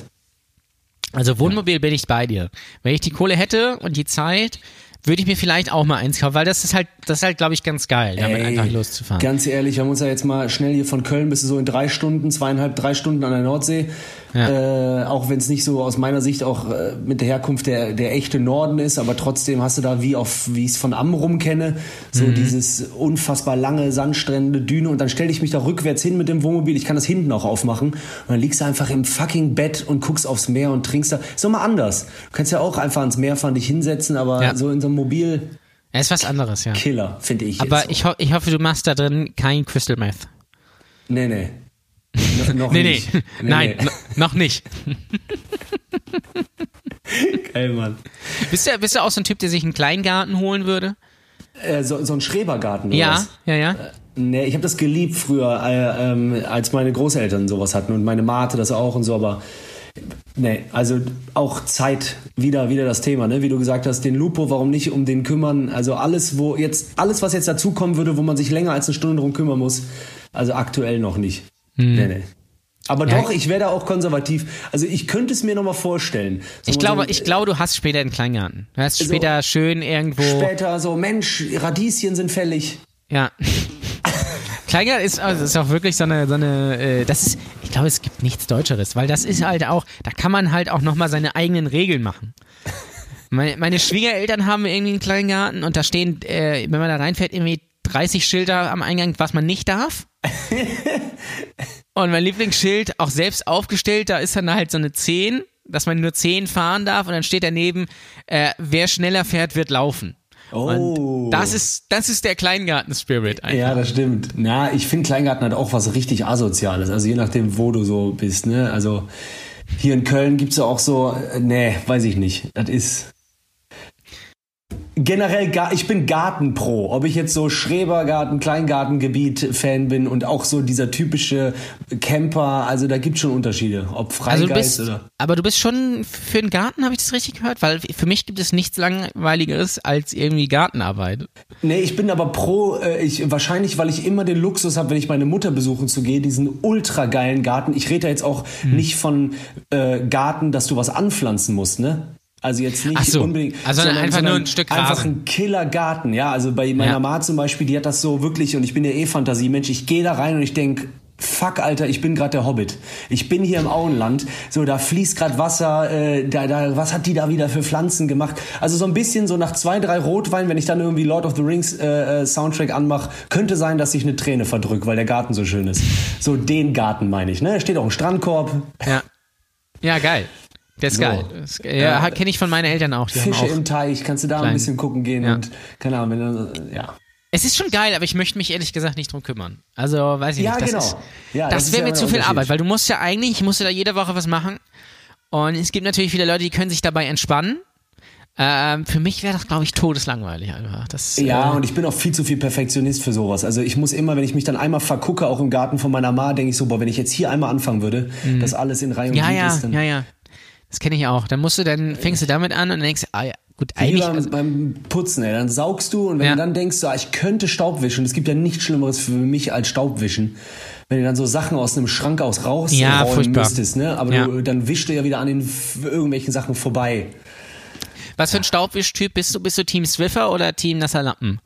Also Wohnmobil bin ich bei dir. Wenn ich die Kohle hätte und die Zeit, würde ich mir vielleicht auch mal eins kaufen, weil das ist halt, das ist halt, glaube ich, ganz geil, damit Ey, einfach loszufahren. Ganz ehrlich, wir haben uns ja jetzt mal schnell hier von Köln bis so in drei Stunden, zweieinhalb, drei Stunden an der Nordsee. Äh, auch wenn es nicht so aus meiner Sicht auch äh, mit der Herkunft der, der echte Norden ist, aber trotzdem hast du da wie auf, wie ich es von Amrum kenne, so Mhm. dieses unfassbar lange Sandstrände, Düne und dann stelle ich mich da rückwärts hin mit dem Wohnmobil, ich kann das hinten auch aufmachen und dann liegst du einfach im fucking Bett und guckst aufs Meer und trinkst da. Ist doch mal anders. Du kannst ja auch einfach ans Meer fahren, dich hinsetzen, aber Ja. so in so einem Mobil Ja, ist was anderes, ja. Killer, finde ich. Aber ich, ho ich hoffe, du machst da drin kein Crystal Meth. Nee, nee. No, noch Nee, nicht. nee. Nein, no- noch nicht. Geil, Mann. Bist du, bist du auch so ein Typ, der sich einen Kleingarten holen würde? Äh, so, so ein Schrebergarten oder Ja, was? ja, ja. Nee, ich habe das geliebt früher, äh, ähm, als meine Großeltern sowas hatten und meine Mate das auch und so, aber nee, also auch Zeit, wieder, wieder das Thema, ne? Wie du gesagt hast, den Lupo, warum nicht um den kümmern? Also alles, wo jetzt, alles, was jetzt dazukommen würde, wo man sich länger als eine Stunde drum kümmern muss, also aktuell noch nicht. Nee, nee. Aber Hm. Ja. doch, ich wäre da auch konservativ. Also ich könnte es mir noch mal vorstellen. So Ich glaube, so- ich glaube, du hast später einen Kleingarten. Du hast So. später schön irgendwo. später so, Mensch, Radieschen sind fällig. Ja. Kleingarten ist, also ist auch wirklich so eine, so eine, äh, das ist, ich glaube, es gibt nichts Deutscheres, weil das ist halt auch, da kann man halt auch nochmal seine eigenen Regeln machen. Meine, meine Schwiegereltern haben irgendwie einen Kleingarten und da stehen, äh, wenn man da reinfährt, irgendwie 30 Schilder am Eingang, was man nicht darf. Und mein Lieblingsschild, auch selbst aufgestellt, da ist dann halt so eine 10, dass man nur 10 fahren darf und dann steht daneben, äh, wer schneller fährt, wird laufen. Oh. Und das ist, das ist der Kleingarten-Spirit einfach. Ja, das stimmt. Na, ich finde Kleingarten hat auch was richtig Asoziales. Also je nachdem, wo du so bist, ne? Also Hier in Köln gibt's ja auch so, äh, nee, weiß ich nicht. Das ist. Generell, ich bin Gartenpro. Ob ich jetzt so Schrebergarten, Kleingartengebiet-Fan bin und auch so dieser typische Camper, also da gibt's schon Unterschiede. Ob Also Freigeist bist, oder. aber du bist schon für den Garten, habe ich das richtig gehört? Weil für mich gibt es nichts langweiligeres als irgendwie Gartenarbeit. Nee, ich bin aber pro, äh, ich, wahrscheinlich, weil ich immer den Luxus habe, wenn ich meine Mutter besuchen zu gehen, diesen ultra geilen Garten. Ich rede da jetzt auch Hm. nicht von äh, Garten, dass du was anpflanzen musst, ne? Also jetzt nicht Ach so. unbedingt. Also einfach nur ein Stück Einfach Rasen. ein Killergarten, ja. Also bei meiner Ja. Ma zum Beispiel, die hat das so wirklich, und ich bin ja eh Fantasiemensch, ich gehe da rein und ich denk Fuck, Alter, ich bin gerade der Hobbit. Ich bin hier im Auenland. So, da fließt gerade Wasser. Äh, da, da, was hat die da wieder für Pflanzen gemacht? Also so ein bisschen so nach zwei, drei Rotwein, wenn ich dann irgendwie Lord of the Rings äh, äh, Soundtrack anmache, könnte sein, dass ich eine Träne verdrück, weil der Garten so schön ist. So den Garten meine ich. Ne, da steht auch ein Strandkorb, Ja. Ja, geil. Der ist So. geil. Das, ja, kenne ich von meinen Eltern auch. Die Fische auch im Teich. Kannst du da klein. ein bisschen gucken gehen Ja. und keine Ahnung, wenn du, ja. Es ist schon geil, aber ich möchte mich ehrlich gesagt nicht drum kümmern. Also, weiß ich Ja, nicht. Das, genau. ist, Ja, das das wäre mir zu viel. Arbeit, weil du musst ja eigentlich, ich musste da jede Woche was machen. Und es gibt natürlich viele Leute, die können sich dabei entspannen. Ähm, für mich wäre das, glaube ich, todeslangweilig einfach. Das, Ja, äh, und ich bin auch viel zu viel Perfektionist für sowas. Also ich muss immer, wenn ich mich dann einmal vergucke, auch im Garten von meiner Ma, denke ich so, boah, wenn ich jetzt hier einmal anfangen würde, dass alles in Reihe und ja, Glied ja, ist, dann ja, ja. Das kenne ich auch. Dann musst du, dann fängst du damit an und denkst, ah ja, gut, eigentlich. beim, Also, beim Putzen, ey. Dann saugst du und wenn Ja. du dann denkst, so, ah, ich könnte Staub wischen, es gibt ja nichts Schlimmeres für mich als Staubwischen. Wenn du dann so Sachen aus einem Schrank aus rausräumen Ja, müsstest, ne? Aber Ja. du, dann wischst du ja wieder an den irgendwelchen Sachen vorbei. was für ein Staubwischtyp bist du? Bist du Team Swiffer oder Team Nasser Lappen?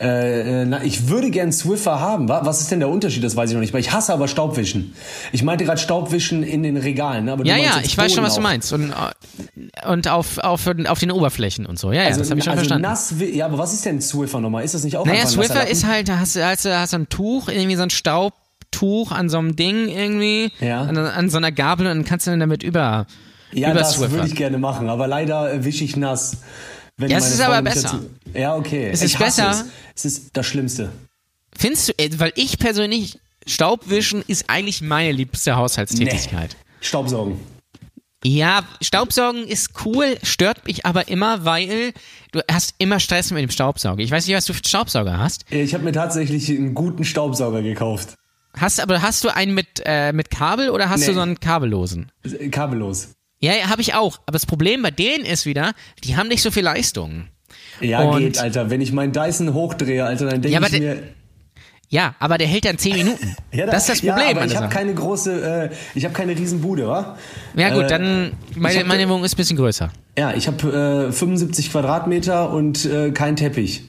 Äh, äh, na, ich würde gern Swiffer haben. Wa? Was ist denn der Unterschied? Das weiß ich noch nicht. Weil ich hasse aber Staubwischen. Ich meinte gerade Staubwischen in den Regalen. Ne? Aber du Ja, ja, ich weiß schon, Boden was du auch. meinst. Und, äh, und auf, auf, auf den Oberflächen und so. Ja, ja, Also, das habe ich schon also verstanden. nass, ja, aber was ist denn Swiffer nochmal? Ist das nicht auch Naja, Swiffer ist halt, da hast du hast, du- hast so ein Tuch, irgendwie so ein Staubtuch an so einem Ding irgendwie, Ja. an, an so einer Gabel und dann kannst du dann damit über, Ja, das würde ich gerne machen, aber leider wische ich nass. Wenn Ja, es ist aber Frau mich besser. dazu- Ja, okay. Es ist besser. Es. es ist das Schlimmste. Findest du, äh, weil ich persönlich, Staubwischen ist eigentlich meine liebste Haushaltstätigkeit. Staubsaugen. Ja, Staubsaugen ist cool, stört mich aber immer, weil du hast immer Stress mit dem Staubsauger. Ich weiß nicht, was du für einen Staubsauger hast. Ich habe mir tatsächlich einen guten Staubsauger gekauft. Hast aber hast du einen mit äh, mit Kabel oder hast Nee. du so einen kabellosen? Kabellos. Ja, ja habe ich auch. Aber das Problem bei denen ist wieder, die haben nicht so viel Leistung. Ja, Und- geht, Alter. Wenn ich meinen Dyson hochdrehe, Alter, dann denke Ja, ich mir. Ja, aber der hält dann 10 Minuten. Ja, da- das ist das Ja, Problem. an ich der habe keine große, äh, ich habe keine Riesenbude, wa? ja gut, äh, dann meine, hab- meine Wohnung ist ein bisschen größer. Ja, ich habe äh, 75 Quadratmeter und äh, kein Teppich.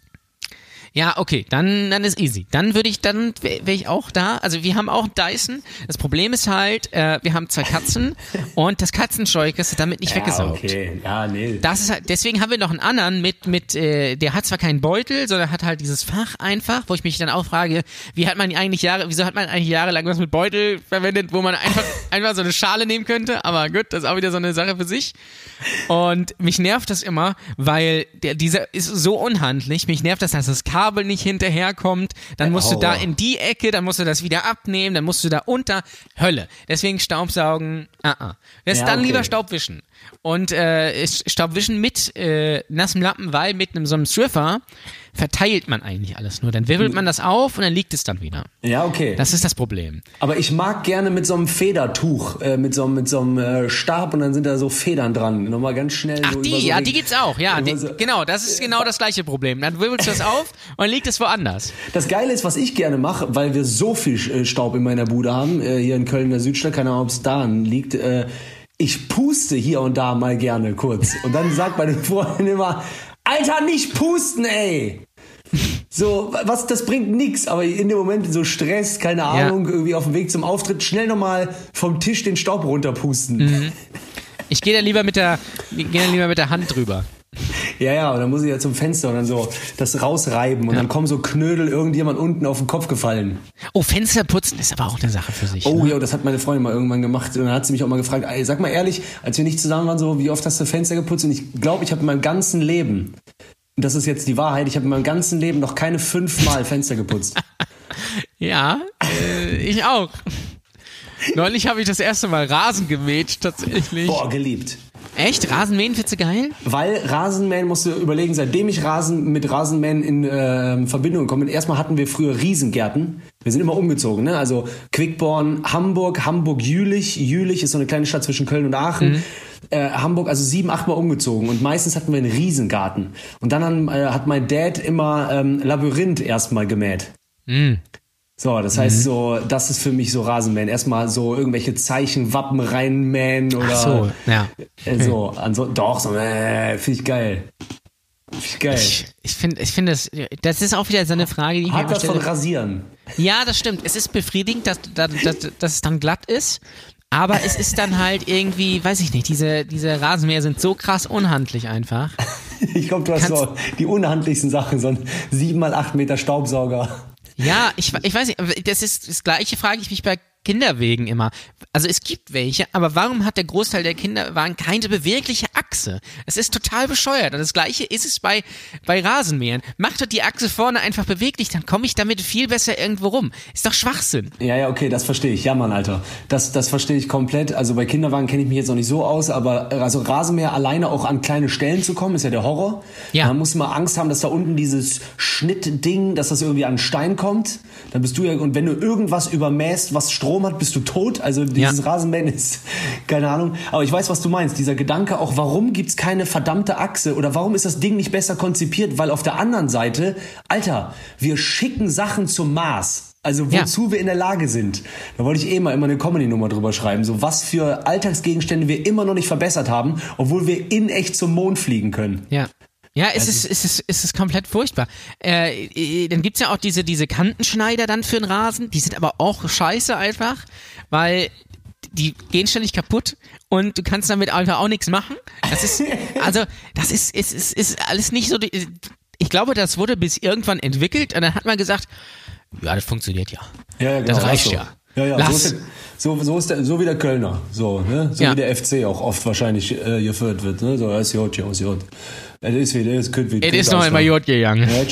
Ja, okay, dann, dann ist easy. Dann würde ich, dann wäre ich auch da. Also wir haben auch Dyson. Das Problem ist halt, äh, wir haben zwei Katzen und das Katzenscheu du damit nicht weggesaugt. okay. Ja, nee. Das ist halt, deswegen haben wir noch einen anderen mit, mit, äh, der hat zwar keinen Beutel, sondern hat halt dieses Fach einfach, wo ich mich dann auch frage, wie hat man eigentlich Jahre, wieso hat man eigentlich jahrelang was mit Beutel verwendet, wo man einfach, einfach so eine Schale nehmen könnte, aber gut, das ist auch wieder so eine Sache für sich. Und mich nervt das immer, weil der, dieser ist so unhandlich, mich nervt das, dass das Kabel nicht hinterherkommt, dann musst du da in die Ecke, dann musst du das wieder abnehmen, dann musst du da unter, Hölle. Deswegen Staubsaugen, ah, ah. Das Ja, dann okay. lieber Staubwischen. Und äh, Staubwischen mit äh, nassem Lappen, weil mit einem so einem Swiffer verteilt man eigentlich alles nur. Dann wirbelt man das auf und dann liegt es dann wieder. Ja, okay. Das ist das Problem. Aber ich mag gerne mit so einem Federtuch, äh, mit so, einem- mit so einem äh, Stab und dann sind da so Federn dran. Nochmal ganz schnell. Ach so die, so ja, die gibt's auch. Ja, die, so- genau, das ist genau das gleiche Problem. Dann wirbelst du das auf und dann liegt es woanders. Das Geile ist, was ich gerne mache, weil wir so viel äh, Staub in meiner Bude haben, äh, hier in Köln in der Südstadt, keine Ahnung, ob es da liegt, äh, ich puste hier und da mal gerne kurz. Und dann sagt meine Freundin immer, Alter, nicht pusten, ey! So, was, das bringt nix, aber in dem Moment so Stress, keine Ahnung, irgendwie auf dem Weg zum Auftritt, schnell nochmal vom Tisch den Staub runterpusten. Mhm. Ich gehe da lieber mit der, gehe da lieber mit der Hand drüber. Ja, ja, und dann muss ich ja zum Fenster und dann so das rausreiben und dann kommen so Knödel irgendjemand unten auf den Kopf gefallen. Oh, Fenster putzen ist aber auch eine Sache für sich. Oh ne? ja, das hat meine Freundin mal irgendwann gemacht. Und dann hat sie mich auch mal gefragt, ey, sag mal ehrlich, als wir nicht zusammen waren, so, wie oft hast du Fenster geputzt? Und ich glaube, ich habe in meinem ganzen Leben, und das ist jetzt die Wahrheit, ich habe in meinem ganzen Leben noch keine fünfmal Fenster geputzt. Ja, äh, ich auch. neulich habe ich das erste Mal Rasen gemäht, tatsächlich. Boah, geliebt. Echt? Rasenmähen findest du geil? Weil Rasenmähen, musst du überlegen, seitdem ich Rasen mit Rasenmähen in äh, Verbindung komme, erstmal hatten wir früher Riesengärten. Wir sind immer umgezogen, ne? Also Quickborn, Hamburg, Hamburg-Jülich. Jülich ist so eine kleine Stadt zwischen Köln und Aachen. Äh, Hamburg, also sieben, achtmal umgezogen. Und meistens hatten wir einen Riesengarten. Und dann äh, hat mein Dad immer ähm, Labyrinth erstmal gemäht. So, das heißt so, das ist für mich so Rasenmähen. Erstmal so irgendwelche Zeichen, Wappen reinmähen oder Ach so, ja. äh, so. Also, doch, so, äh, finde ich geil. Finde ich geil. Ich, ich finde, ich finde das, das ist auch wieder so eine Frage, die ich mir Hat was von stelle. Rasieren. Ja, das stimmt. Es ist befriedigend, dass, dass, dass, dass es dann glatt ist. Aber es ist dann halt irgendwie, weiß ich nicht, diese, diese Rasenmäher sind so krass unhandlich einfach. Ich glaube, du hast Kannst- so die unhandlichsten Sachen, so ein 7 mal 8 Meter Staubsauger. Ja, ich, ich weiß nicht, das ist das gleiche, frage ich mich bei Kinderwegen immer. Also es gibt welche, aber warum hat der Großteil der Kinderwagen keine bewegliche Achse? Es ist total bescheuert. Und das gleiche ist es bei, bei Rasenmähern. Macht doch die Achse vorne einfach beweglich, dann komme ich damit viel besser irgendwo rum. Ist doch Schwachsinn. Ja, ja, okay, das verstehe ich. Ja, Mann, Alter. Das, das verstehe ich komplett. Also bei Kinderwagen kenne ich mich jetzt noch nicht so aus, aber äh, also Rasenmäher alleine auch an kleine Stellen zu kommen, ist ja der Horror. Ja. Man muss immer Angst haben, dass da unten dieses Schnittding, dass das irgendwie an einen Stein kommt. Dann bist du ja, und wenn du irgendwas übermäßt, was Strom hat, bist du tot. Also dieses Ja. Rasenmähen ist, keine Ahnung. Aber ich weiß, was du meinst. Dieser Gedanke auch, warum gibt's keine verdammte Achse oder warum ist das Ding nicht besser konzipiert? Weil auf der anderen Seite, Alter, wir schicken Sachen zum Mars. Also Ja. wozu wir in der Lage sind. Da wollte ich eh mal immer eine Comedy-Nummer drüber schreiben. So was für Alltagsgegenstände wir immer noch nicht verbessert haben, obwohl wir in echt zum Mond fliegen können. Ja. Ja, es ist, es ist, es ist komplett furchtbar. Äh, äh, dann gibt's ja auch diese, diese Kantenschneider dann für den Rasen. Die sind aber auch scheiße einfach, weil die gehen ständig kaputt und du kannst damit einfach auch nichts machen. Das ist, also, das ist, ist, ist, ist alles nicht so. Ich glaube, das wurde bis irgendwann entwickelt und dann hat man gesagt, ja, das funktioniert ja. Ja, ja, Das lass reicht ja. Ja, ja, Lass. so, ist so, ist der, so wie der Kölner, so, ne? so Ja. wie der FC auch oft wahrscheinlich äh, geführt wird. Ne? So, ist gut, Jungs, gut. Es ist wieder, es könnte Es ist noch einmal gut gegangen. Gut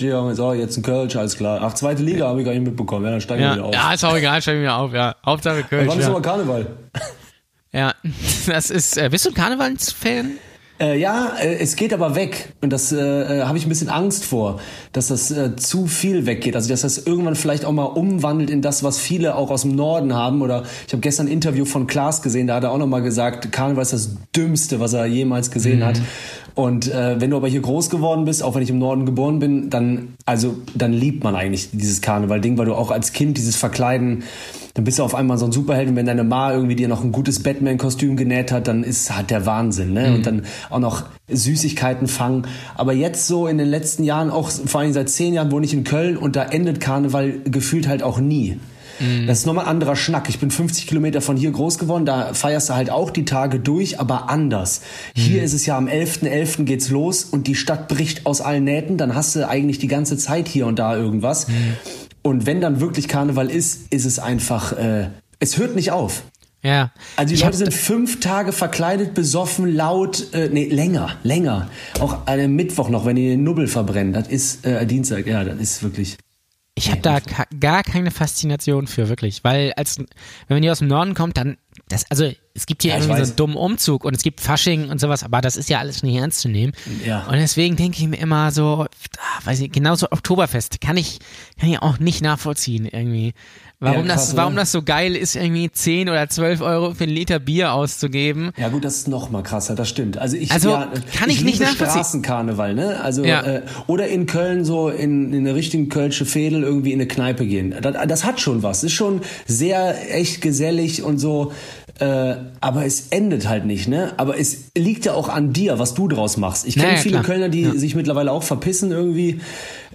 gegangen. So, jetzt ein Kölsch, alles klar. Ach, zweite Liga habe ich gar nicht mitbekommen. Ja, dann steigen wir Ja, wieder auf. ja, ist auch egal, stell mir auf, ja. Hauptsache Köln. Wann ist Ja. nochmal Karneval? ja, das ist, äh, bist du ein Karnevalsfan? Äh, ja, äh, es geht aber weg. Und das äh, äh, habe ich ein bisschen Angst vor, dass das äh, zu viel weggeht. Also dass das irgendwann vielleicht auch mal umwandelt in das, was viele auch aus dem Norden haben. Oder ich habe gestern ein Interview von Klaas gesehen, da hat er auch nochmal gesagt, Karneval ist das Dümmste, was er jemals gesehen hat. Und äh, wenn du aber hier groß geworden bist, auch wenn ich im Norden geboren bin, dann, also, dann liebt man eigentlich dieses Karneval-Ding, weil du auch als Kind dieses Verkleiden, dann bist du auf einmal so ein Superheld und wenn deine Ma irgendwie dir noch ein gutes Batman-Kostüm genäht hat, dann ist halt der Wahnsinn, ne? Und dann auch noch Süßigkeiten fangen. Aber jetzt so in den letzten Jahren, auch vor allem seit zehn Jahren wohne ich in Köln und da endet Karneval gefühlt halt auch nie. Das ist nochmal ein anderer Schnack. Ich bin 50 Kilometer von hier groß geworden, da feierst du halt auch die Tage durch, aber anders. Hier ist es ja am 11.11. geht's los und die Stadt bricht aus allen Nähten, dann hast du eigentlich die ganze Zeit hier und da irgendwas. Und wenn dann wirklich Karneval ist, ist es einfach, äh, es hört nicht auf. Ja. Also die Ich Leute sind fünf Tage verkleidet, besoffen, laut, äh, nee, länger, länger. Auch am Mittwoch noch, wenn die den Nubbel verbrennen. Das ist äh, Dienstag, ja, das ist wirklich. Ich habe da gar keine Faszination für, wirklich. Weil, als, wenn man hier aus dem Norden kommt, dann, das, also, es gibt hier Ja, ich irgendwie so einen dummen Umzug und es gibt Fasching und sowas, aber das ist ja alles nicht ernst zu nehmen. Ja. Und deswegen denke ich mir immer so, ah, weiß ich, genauso Oktoberfest kann ich, kann ich auch nicht nachvollziehen, irgendwie. Warum, Ja, krass, das, warum oder? das so geil ist, irgendwie 10 oder 12 Euro für einen Liter Bier auszugeben. Ja gut, das ist noch mal krasser, das stimmt. Also ich Also, ja, kann ich nicht liebe nachvollziehen. Straßenkarneval, ne? Also Ja. äh, oder in Köln so in, in eine richtigen Kölsche Fädel irgendwie in eine Kneipe gehen. Das, das hat schon was. Ist schon sehr echt gesellig und so. Äh, aber es endet halt nicht, ne? Aber es liegt ja auch an dir, was du draus machst. Ich kenne Naja, viele klar. Kölner, die Ja. sich mittlerweile auch verpissen irgendwie.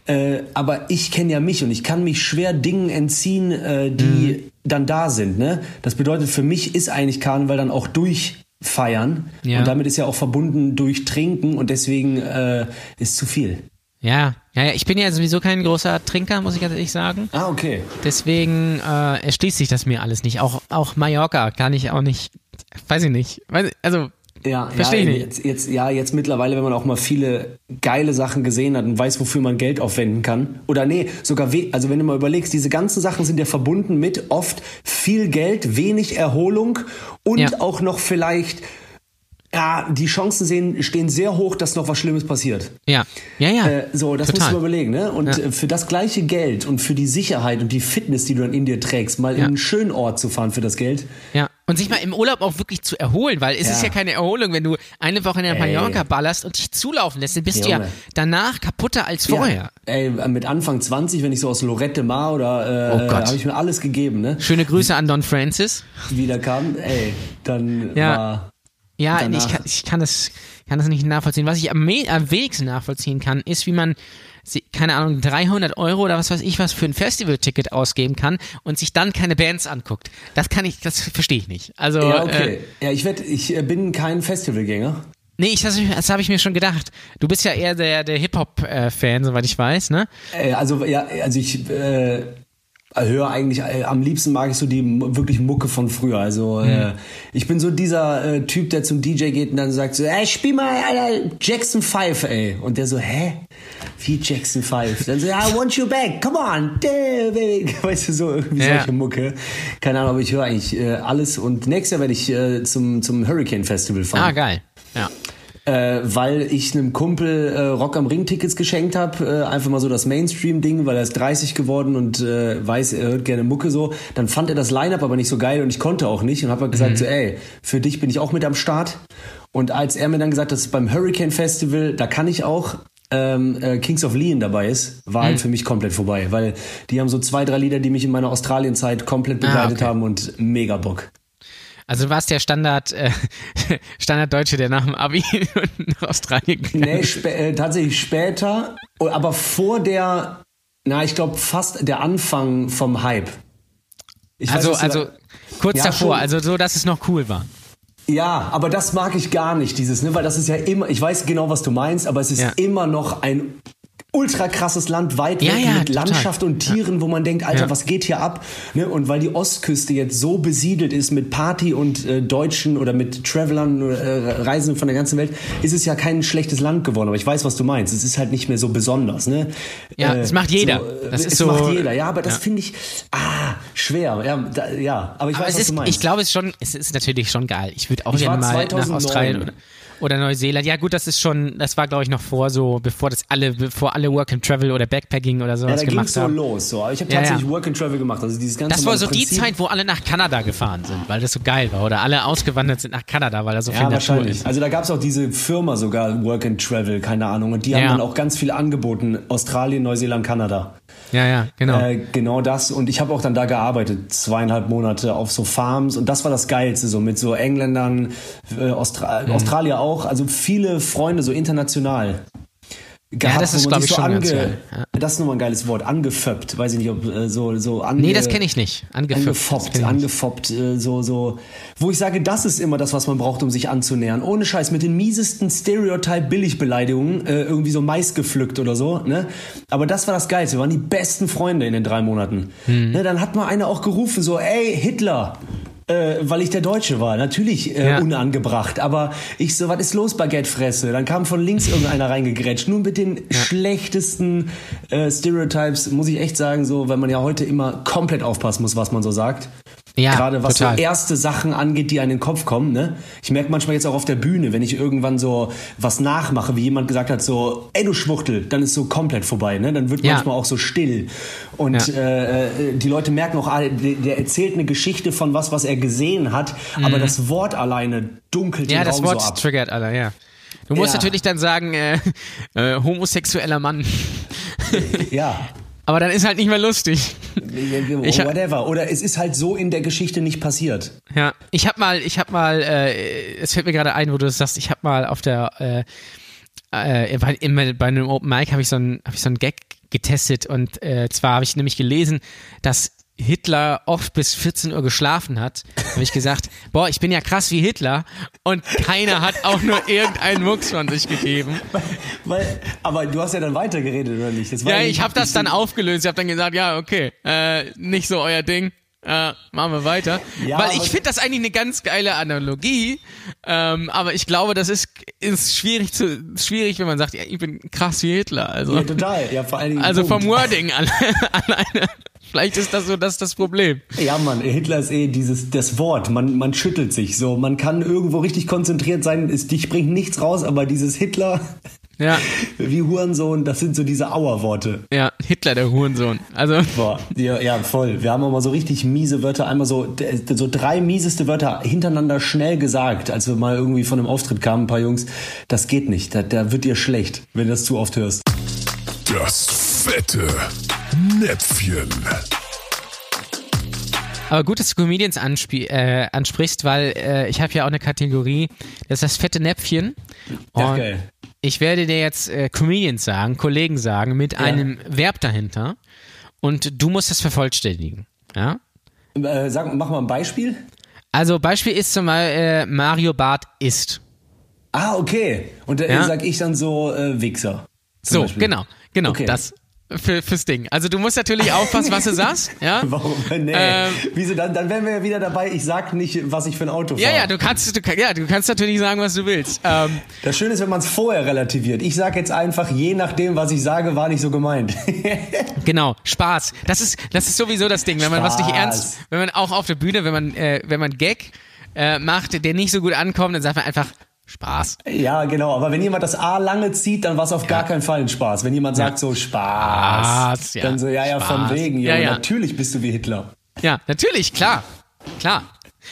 Äh, aber ich kenne ja mich und ich kann mich schwer Dingen entziehen, äh, die Mhm. dann da sind. Ne? Das bedeutet, für mich ist eigentlich Karneval dann auch durchfeiern. Ja. Und damit ist ja auch verbunden durch Trinken und deswegen äh, ist zu viel. Ja, ja, ja, ich bin ja sowieso kein großer Trinker, muss ich ganz ehrlich sagen. Ah, okay. Deswegen äh, erschließt sich das mir alles nicht. Auch, auch Mallorca kann ich auch nicht, weiß ich nicht. Weiß, also, Ja, Versteh ja, ich nicht. Jetzt, jetzt, ja, jetzt mittlerweile, wenn man auch mal viele geile Sachen gesehen hat und weiß, wofür man Geld aufwenden kann. Oder nee, sogar, we also wenn du mal überlegst, diese ganzen Sachen sind ja verbunden mit oft viel Geld, wenig Erholung und Ja. auch noch vielleicht, ja, die Chancen sehen, stehen sehr hoch, dass noch was Schlimmes passiert. Ja, ja, ja. Äh, so, das musst Total. du mal überlegen, ne? Und Ja. äh, für das gleiche Geld und für die Sicherheit und die Fitness, die du dann in dir trägst, mal in Ja. einen schönen Ort zu fahren für das Geld. Ja. Und sich mal im Urlaub auch wirklich zu erholen, weil es ist ja Ja. keine Erholung, wenn du eine Woche in der. Mallorca ballerst und dich zulaufen lässt, dann bist du ja Junge. danach kaputter als vorher. Ja, ey, mit Anfang 20, wenn ich so aus Lorette Mar oder Oh äh, Gott. habe ich mir alles gegeben, ne? Schöne Grüße an Don Francis. Wieder kam, ey, dann Ja. war Ja, Danach- ich, kann, ich kann, das, kann das nicht nachvollziehen. Was ich am, am wenigsten nachvollziehen kann, ist, wie man, keine Ahnung, 300 Euro oder was weiß ich was für ein Festivalticket ausgeben kann und sich dann keine Bands anguckt. Das kann ich, das verstehe ich nicht. Also, Ja, okay. äh, ja, ich werd, ich äh, bin kein Festivalgänger. nee, ich, das, das habe ich mir schon gedacht. Du bist ja eher der, der Hip-Hop-Fan, soweit ich weiß, ne? Äh, also ja, also ich äh, höre eigentlich äh, am liebsten mag ich so die wirklich Mucke von früher. Also äh, ich bin so dieser äh, Typ, der zum DJ geht und dann sagt so, ey, spiel mal Alter, Jackson 5, ey. Und der so, hä? Wie Jackson 5? Dann so, I want you back, come on, baby. Weißt du, so irgendwie Ja. solche Mucke. Keine Ahnung, aber ich höre eigentlich äh, alles und nächstes Jahr werde ich äh, zum, zum Hurricane Festival fahren. Ah, geil. Ja. Äh, weil ich einem Kumpel äh, Rock am Ring Tickets geschenkt habe, äh, einfach mal so das Mainstream-Ding, weil er ist 30 geworden und äh, weiß, er hört gerne Mucke so. Dann fand er das Line-Up aber nicht so geil und ich konnte auch nicht und habe gesagt so, ey, für dich bin ich auch mit am Start. Und als er mir dann gesagt hat, das ist beim Hurricane Festival, da kann ich auch, ähm, äh, Kings of Leon dabei ist, war halt für mich komplett vorbei, weil die haben so zwei, drei Lieder, die mich in meiner Australienzeit komplett begleitet okay. haben und mega Bock. Also du warst der Standard, äh, Standarddeutsche, der nach dem Abi nach Australien gegangen Nee, spä äh, tatsächlich später, oh, aber vor der, na, ich glaube fast der Anfang vom Hype. Ich Also, weiß nicht, also kurz Ja, davor, schon. also so, dass es noch cool war. Ja, aber das mag ich gar nicht, dieses, ne, weil das ist ja immer, ich weiß genau, was du meinst, aber es ist Ja. immer noch ein ultra krasses Land, weit Ja, weg ja, mit total. Landschaft und Tieren, wo man denkt, Alter, Ja. was geht hier ab? Ne? Und weil die Ostküste jetzt so besiedelt ist mit Party und äh, Deutschen oder mit Travelern, äh, Reisenden von der ganzen Welt, ist es ja kein schlechtes Land geworden. Aber ich weiß, was du meinst. Es ist halt nicht mehr so besonders. Ne? Ja, das macht jeder. So, äh, Das es ist so- macht jeder, ja, aber das Ja. finde ich, ah, schwer. Ja, da, ja. aber ich Aber weiß, es was ist, du meinst. ich glaube, es ist schon, es ist natürlich schon geil. Ich würde auch Ich gerne mal nach 2009. Australien oder, oder Neuseeland. Ja gut, das ist schon, das war glaube ich noch vor so, bevor das alle, bevor alle Work and Travel oder Backpacking oder ja, sowas da ging gemacht so haben. los. So. Aber ich habe Ja, tatsächlich ja. Work and Travel gemacht. Also dieses ganze Das war so normale die Prinzip. Zeit, wo alle nach Kanada gefahren sind, weil das so geil war. Oder alle ausgewandert sind nach Kanada, weil da so viel Ja, Natur wahrscheinlich. ist. Also da gab es auch diese Firma sogar, Work and Travel, keine Ahnung. Und die haben Ja. dann auch ganz viel angeboten. Australien, Neuseeland, Kanada. Ja, ja, genau. Äh, genau das. Und ich habe auch dann da gearbeitet, zweieinhalb Monate auf so Farms. Und das war das Geilste, so mit so Engländern, äh, Austra Mhm. Australier auch. Also viele Freunde, so international. Gehabt, das ist, wo man glaub sich ich, schon ganz ange geil. Ja. Das ist nochmal ein geiles Wort, angeföppt. Weiß ich nicht, ob äh, so, so ange nee, das kenne ich nicht. Angefoppt. Angefoppt, angefoppt, äh, so, so. Wo ich sage, das ist immer das, was man braucht, um sich anzunähern. Ohne Scheiß, mit den miesesten Stereotype-Billigbeleidigungen, äh, irgendwie so Mais gepflückt oder so, ne? Aber das war das Geilste, wir waren die besten Freunde in den drei Monaten. Hm. Ne, dann hat mal einer auch gerufen, so, ey, Hitler! Äh, weil ich der Deutsche war. Natürlich äh, Ja. unangebracht. Aber ich so, was ist los, Baguettefresse? Dann kam von links irgendeiner reingegrätscht. Nur mit den schlechtesten äh, Stereotypes, muss ich echt sagen, so, weil man ja heute immer komplett aufpassen muss, was man so sagt. Ja, Gerade was total. so erste Sachen angeht, die in den Kopf kommen. Ne? Ich merke manchmal jetzt auch auf der Bühne, wenn ich irgendwann so was nachmache, wie jemand gesagt hat, so, ey du Schwuchtel, dann ist so komplett vorbei. Ne? Dann wird Ja. manchmal auch so still. Und Ja. äh, äh, die Leute merken auch, ah, der, erzählt eine Geschichte von was, was er gesehen hat, aber das Wort alleine dunkelt Mhm. Ja, den das Raum Wort so ab. triggert alle, ja. Du musst Ja. natürlich dann sagen, äh, äh, homosexueller Mann. Ja. Aber dann ist halt nicht mehr lustig. Ich hab- Whatever. Oder es ist halt so in der Geschichte nicht passiert. Ja, ich hab mal, ich hab mal, äh, es fällt mir gerade ein, wo du das sagst, ich hab mal auf der, äh, äh, bei, bei einem Open Mic habe ich so einen, habe ich so einen Gag getestet und äh, zwar habe ich nämlich gelesen, dass Hitler oft bis 14 Uhr geschlafen hat, habe ich gesagt, boah, ich bin ja krass wie Hitler und keiner hat auch nur irgendeinen Mucks von sich gegeben. Weil, aber du hast ja dann weitergeredet, oder nicht? Das war Ja, ich habe das dann aufgelöst. Ich habe dann gesagt, ja, okay, äh, nicht so euer Ding. Äh, machen wir weiter. Ja, Weil ich finde das eigentlich eine ganz geile Analogie. Ähm, aber ich glaube, das ist, ist schwierig zu schwierig, wenn man sagt, ja, ich bin krass wie Hitler. Also, Ja, total. Ja, vor allen Dingen. also vom Wording alle- alleine. Vielleicht ist das so das, das Problem. Ja, Mann, Hitler ist eh dieses, das Wort. Man, man schüttelt sich so. Man kann irgendwo richtig konzentriert sein. Es, dich bringt nichts raus, aber dieses Hitler Ja, wie Hurensohn, das sind so diese Auerworte. ja, Hitler, der Hurensohn. Also, Boah, ja, ja, voll. Wir haben auch mal so richtig miese Wörter, einmal so, so drei mieseste Wörter hintereinander schnell gesagt, als wir mal irgendwie von einem Auftritt kamen, ein paar Jungs. Das geht nicht. Da, da wird dir schlecht, wenn du das zu oft hörst. Das fette Näpfchen. Aber gut, dass du Comedians äh, ansprichst, weil äh, ich habe ja auch eine Kategorie, das ist das fette Näpfchen. Ja, Und geil. Ich werde dir jetzt äh, Comedians sagen, Kollegen sagen, mit einem Verb dahinter. Und du musst das vervollständigen. Ja? Äh, sag, mach mal ein Beispiel. Also Beispiel ist zum Beispiel äh, Mario Barth isst. Ah, okay. Und da Ja. sag ich dann so äh, Wichser. So, Beispiel. genau, genau, Okay. das für, fürs Ding. Also du musst natürlich aufpassen, was du sagst. Ja, Warum? Nee. Ähm, Wieso? Dann, dann wären wir ja wieder dabei. Ich sag nicht, was ich für ein Auto fahre. ja, ja, du kannst, du, ja, du kannst natürlich sagen, was du willst. Ähm, Das Schöne ist, wenn man es vorher relativiert. Ich sag jetzt einfach, je nachdem, was ich sage, war nicht so gemeint. Genau, Spaß. Das ist, das ist sowieso das Ding. Wenn man was nicht Spaß. ernst, wenn man auch auf der Bühne, wenn man, äh, wenn man Gag äh, macht, der nicht so gut ankommt, dann sagt man einfach Spaß. ja, genau. Aber wenn jemand das A lange zieht, dann war es auf gar keinen Fall ein Spaß. Wenn jemand sagt so Spaß, Spaß, ja. dann so, ja, ja, von Spaß. wegen, Ja, Junge, ja. natürlich bist du wie Hitler. Ja, natürlich, klar, klar.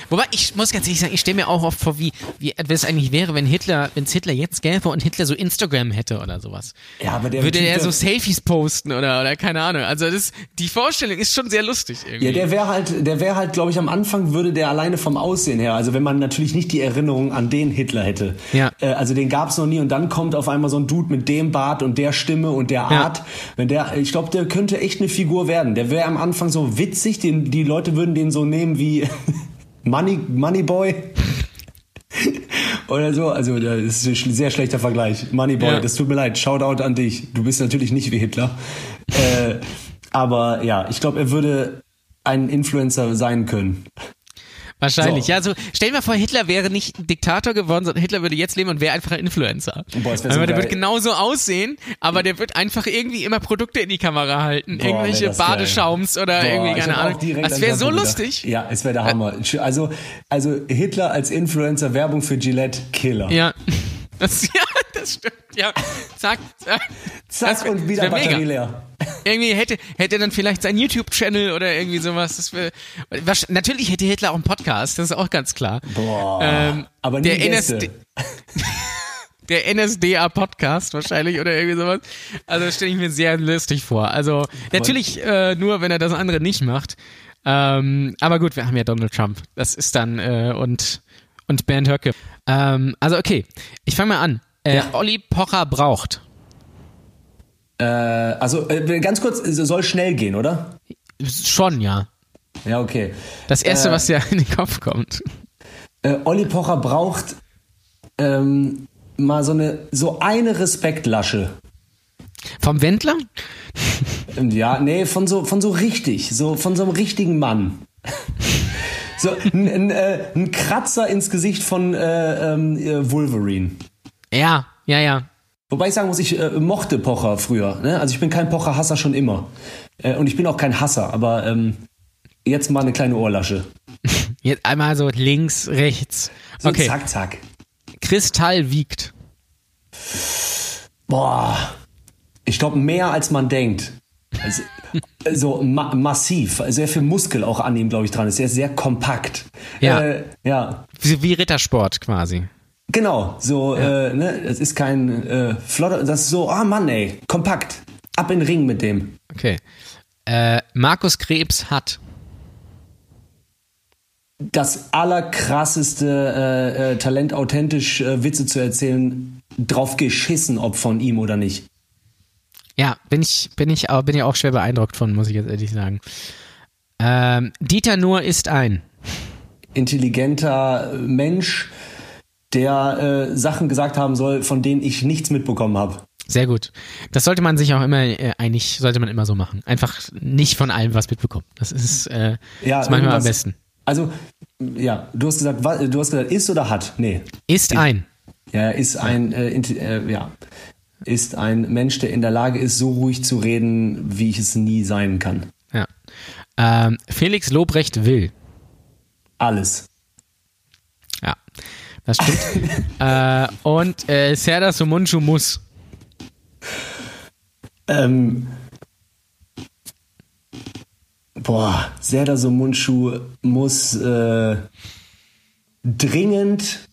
Wobei, ich muss ganz ehrlich sagen, ich stelle mir auch oft vor, wie, wie es eigentlich wäre, wenn Hitler, wenn es Hitler jetzt gäbe und Hitler so Instagram hätte oder sowas. Ja, aber der Würde er der- so Selfies posten oder, oder keine Ahnung. Also das, die Vorstellung ist schon sehr lustig irgendwie. Ja, der wäre halt, der wäre halt, glaube ich, am Anfang würde der alleine vom Aussehen her, also wenn man natürlich nicht die Erinnerung an den Hitler hätte. Ja. Äh, also den gab's noch nie und dann kommt auf einmal so ein Dude mit dem Bart und der Stimme und der Ja. Art. Wenn der, ich glaube, der könnte echt eine Figur werden. Der wäre am Anfang so witzig, den, die Leute würden den so nehmen wie Money, Moneyboy. Oder so, also das ist ein sehr schlechter Vergleich. Moneyboy, Ja. das tut mir leid. Shoutout an dich. Du bist natürlich nicht wie Hitler. äh, aber ja, ich glaube, er würde ein Influencer sein können. Wahrscheinlich. So. Ja, so stell dir mal vor, Hitler wäre nicht Diktator geworden, sondern Hitler würde jetzt leben und wäre einfach ein Influencer. Boah, das wär so aber der wird genauso aussehen, aber der wird einfach irgendwie immer Produkte in die Kamera halten. Boah, irgendwelche das geil. Badeschaums oder Boah, irgendwie, keine Ahnung. Das wäre so gedacht. lustig. Ja, es wäre der Hammer. Also, also Hitler als Influencer, Werbung für Gillette, Killer. Ja. Das, ja, das stimmt. Ja. Zack, zack. Zack Das wär- und wieder Batterie mega. leer. Irgendwie hätte, hätte er dann vielleicht seinen YouTube-Channel oder irgendwie sowas. Das wär, natürlich hätte Hitler auch einen Podcast, das ist auch ganz klar. Boah, Ähm, aber nie der. NSD der NSDA-Podcast wahrscheinlich oder irgendwie sowas. Also stelle ich mir sehr lustig vor. Also natürlich äh, nur, wenn er das andere nicht macht. Ähm, aber gut, wir haben ja Donald Trump. Das ist dann äh, und und Bernd Höcke. Ähm, also okay, ich fange mal an. Äh, Ja. Olli Pocher braucht. Äh, also äh, ganz kurz, soll schnell gehen, oder? Schon, ja. Ja, okay. Das erste, Äh, was dir in den Kopf kommt. Äh, Olli Pocher braucht ähm, mal so eine so eine Respektlasche. Vom Wendler? Ähm, Ja, nee, von so, von so richtig, so von so einem richtigen Mann. So ein, ein, äh, ein Kratzer ins Gesicht von äh, ähm, äh, Wolverine. Ja, ja, ja. Wobei ich sagen muss, ich äh, mochte Pocher früher. Ne? Also ich bin kein Pocher-Hasser schon immer. Äh, und ich bin auch kein Hasser, aber ähm, jetzt mal eine kleine Ohrlasche. Jetzt einmal so links, rechts. So Okay. zack, zack. Kristall wiegt. Boah, ich glaube mehr als man denkt. Also, so ma massiv, sehr viel Muskel auch an ihm, glaube ich, dran ist. Er ist sehr kompakt. Ja. Äh, ja, Wie, wie Rittersport quasi. Genau. So, äh, ne, es ist kein äh, flotter, das ist so, ah Mann, ey, kompakt. Ab in den Ring mit dem. Okay. Äh, Markus Krebs hat. Das allerkrasseste äh, äh, Talent, authentisch äh, Witze zu erzählen, drauf geschissen, ob von ihm oder nicht. Ja, bin ich, bin ich, auch, bin ich auch schwer beeindruckt von, muss ich jetzt ehrlich sagen. Ähm, Dieter Nuhr ist ein. Intelligenter Mensch, der äh, Sachen gesagt haben soll, von denen ich nichts mitbekommen habe. Sehr gut. Das sollte man sich auch immer, äh, eigentlich sollte man immer so machen. Einfach nicht von allem was mitbekommen. Das ist, äh, Ja, ist manchmal am besten. Also, ja, du hast gesagt, du hast gesagt, ist oder hat? Nee. Ist ein. Ja, ist ein, äh, äh, ja, ist ein Mensch, der in der Lage ist, so ruhig zu reden, wie ich es nie sein kann. Ja. Ähm, Felix Lobrecht will. Alles. Das stimmt. äh, und äh, Serdar Somuncu muss. Ähm, boah, Serdar Somuncu muss äh, dringend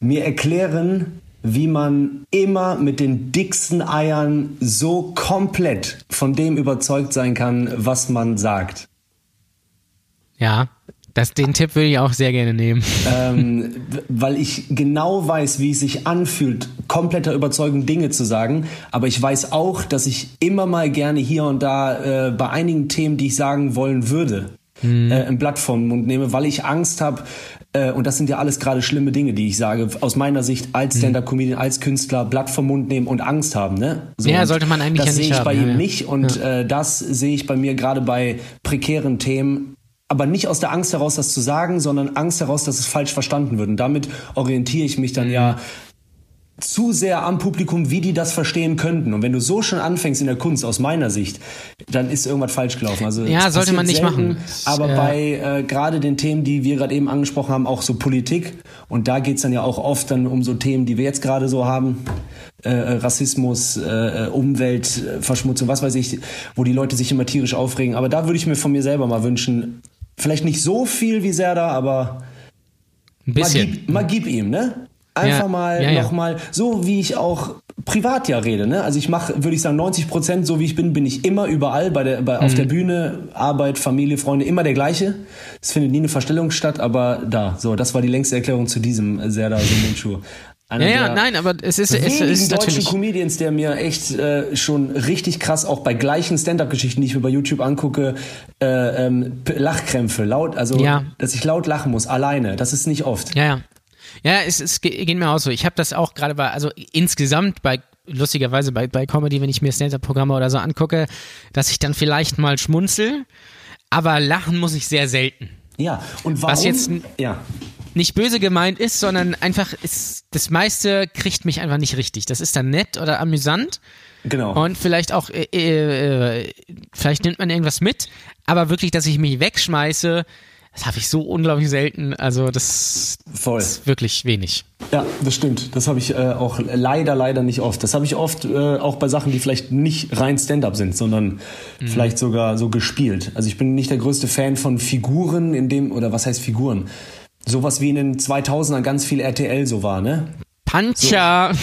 mir erklären, wie man immer mit den dicksten Eiern so komplett von dem überzeugt sein kann, was man sagt. Ja, das, den Tipp würde ich auch sehr gerne nehmen. ähm, weil ich genau weiß, wie es sich anfühlt, kompletter Überzeugung Dinge zu sagen. Aber ich weiß auch, dass ich immer mal gerne hier und da äh, bei einigen Themen, die ich sagen wollen würde, äh, ein Blatt vom Mund nehme, weil ich Angst habe. Äh, und das sind ja alles gerade schlimme Dinge, die ich sage. Aus meiner Sicht als Stand-up-Comedian, als Künstler, Blatt vom Mund nehmen und Angst haben. Ne? So, Ja, sollte man eigentlich Das ja nicht sehe ich haben, bei ja, ihm ja. nicht. Und äh, das sehe ich bei mir gerade bei prekären Themen aber nicht aus der Angst heraus, das zu sagen, sondern Angst heraus, dass es falsch verstanden wird. Und damit orientiere ich mich dann ja zu sehr am Publikum, wie die das verstehen könnten. Und wenn du so schon anfängst in der Kunst, aus meiner Sicht, dann ist irgendwas falsch gelaufen. Also Ja, es sollte man nicht selten, machen. Es, Aber äh, bei äh, gerade den Themen, die wir gerade eben angesprochen haben, auch so Politik. Und da geht's dann ja auch oft dann um so Themen, die wir jetzt gerade so haben. Äh, äh, Rassismus, äh, äh, Umweltverschmutzung, was weiß ich, wo die Leute sich immer tierisch aufregen. Aber da würde ich mir von mir selber mal wünschen, vielleicht nicht so viel wie Serda, aber Ein mal bisschen. gib, mal gib ihm, ne? Einfach Ja, mal ja, ja. nochmal, so wie ich auch privat ja rede, ne? Also ich mache, würde ich sagen, 90 Prozent, so wie ich bin, bin ich immer überall, bei der, bei, auf Mhm. der Bühne, Arbeit, Familie, Freunde, immer der gleiche. Es findet nie eine Verstellung statt, aber da, so, das war die längste Erklärung zu diesem Serdar Sumuncu. Ja, ja, nein, aber es ist, es ist deutschen. Comedians, der mir echt äh, schon richtig krass, auch bei gleichen Stand-Up-Geschichten, die ich mir bei YouTube angucke, äh, ähm, Lachkrämpfe, laut, also Ja. dass ich laut lachen muss, alleine. Das ist nicht oft. Ja, ja. Ja, es, es ge- geht mir auch so. Ich habe das auch gerade bei, also insgesamt bei, lustigerweise bei, bei Comedy, wenn ich mir Stand-Up-Programme oder so angucke, dass ich dann vielleicht mal schmunzel, aber lachen muss ich sehr selten. Ja, und warum? Was jetzt ja. Nicht böse gemeint ist, sondern einfach ist, das meiste kriegt mich einfach nicht richtig. Das ist dann nett oder amüsant Genau. und vielleicht auch, äh, äh, vielleicht nimmt man irgendwas mit, aber wirklich, dass ich mich wegschmeiße, das habe ich so unglaublich selten. Also das Voll. ist wirklich wenig. Ja, das stimmt. Das habe ich äh, auch leider, leider nicht oft. Das habe ich oft äh, auch bei Sachen, die vielleicht nicht rein Stand-up sind, sondern Mhm. vielleicht sogar so gespielt. Also ich bin nicht der größte Fan von Figuren in dem, oder was heißt Figuren? Sowas wie in den 2000ern ganz viel RTL so war, ne? Pancha. Äh,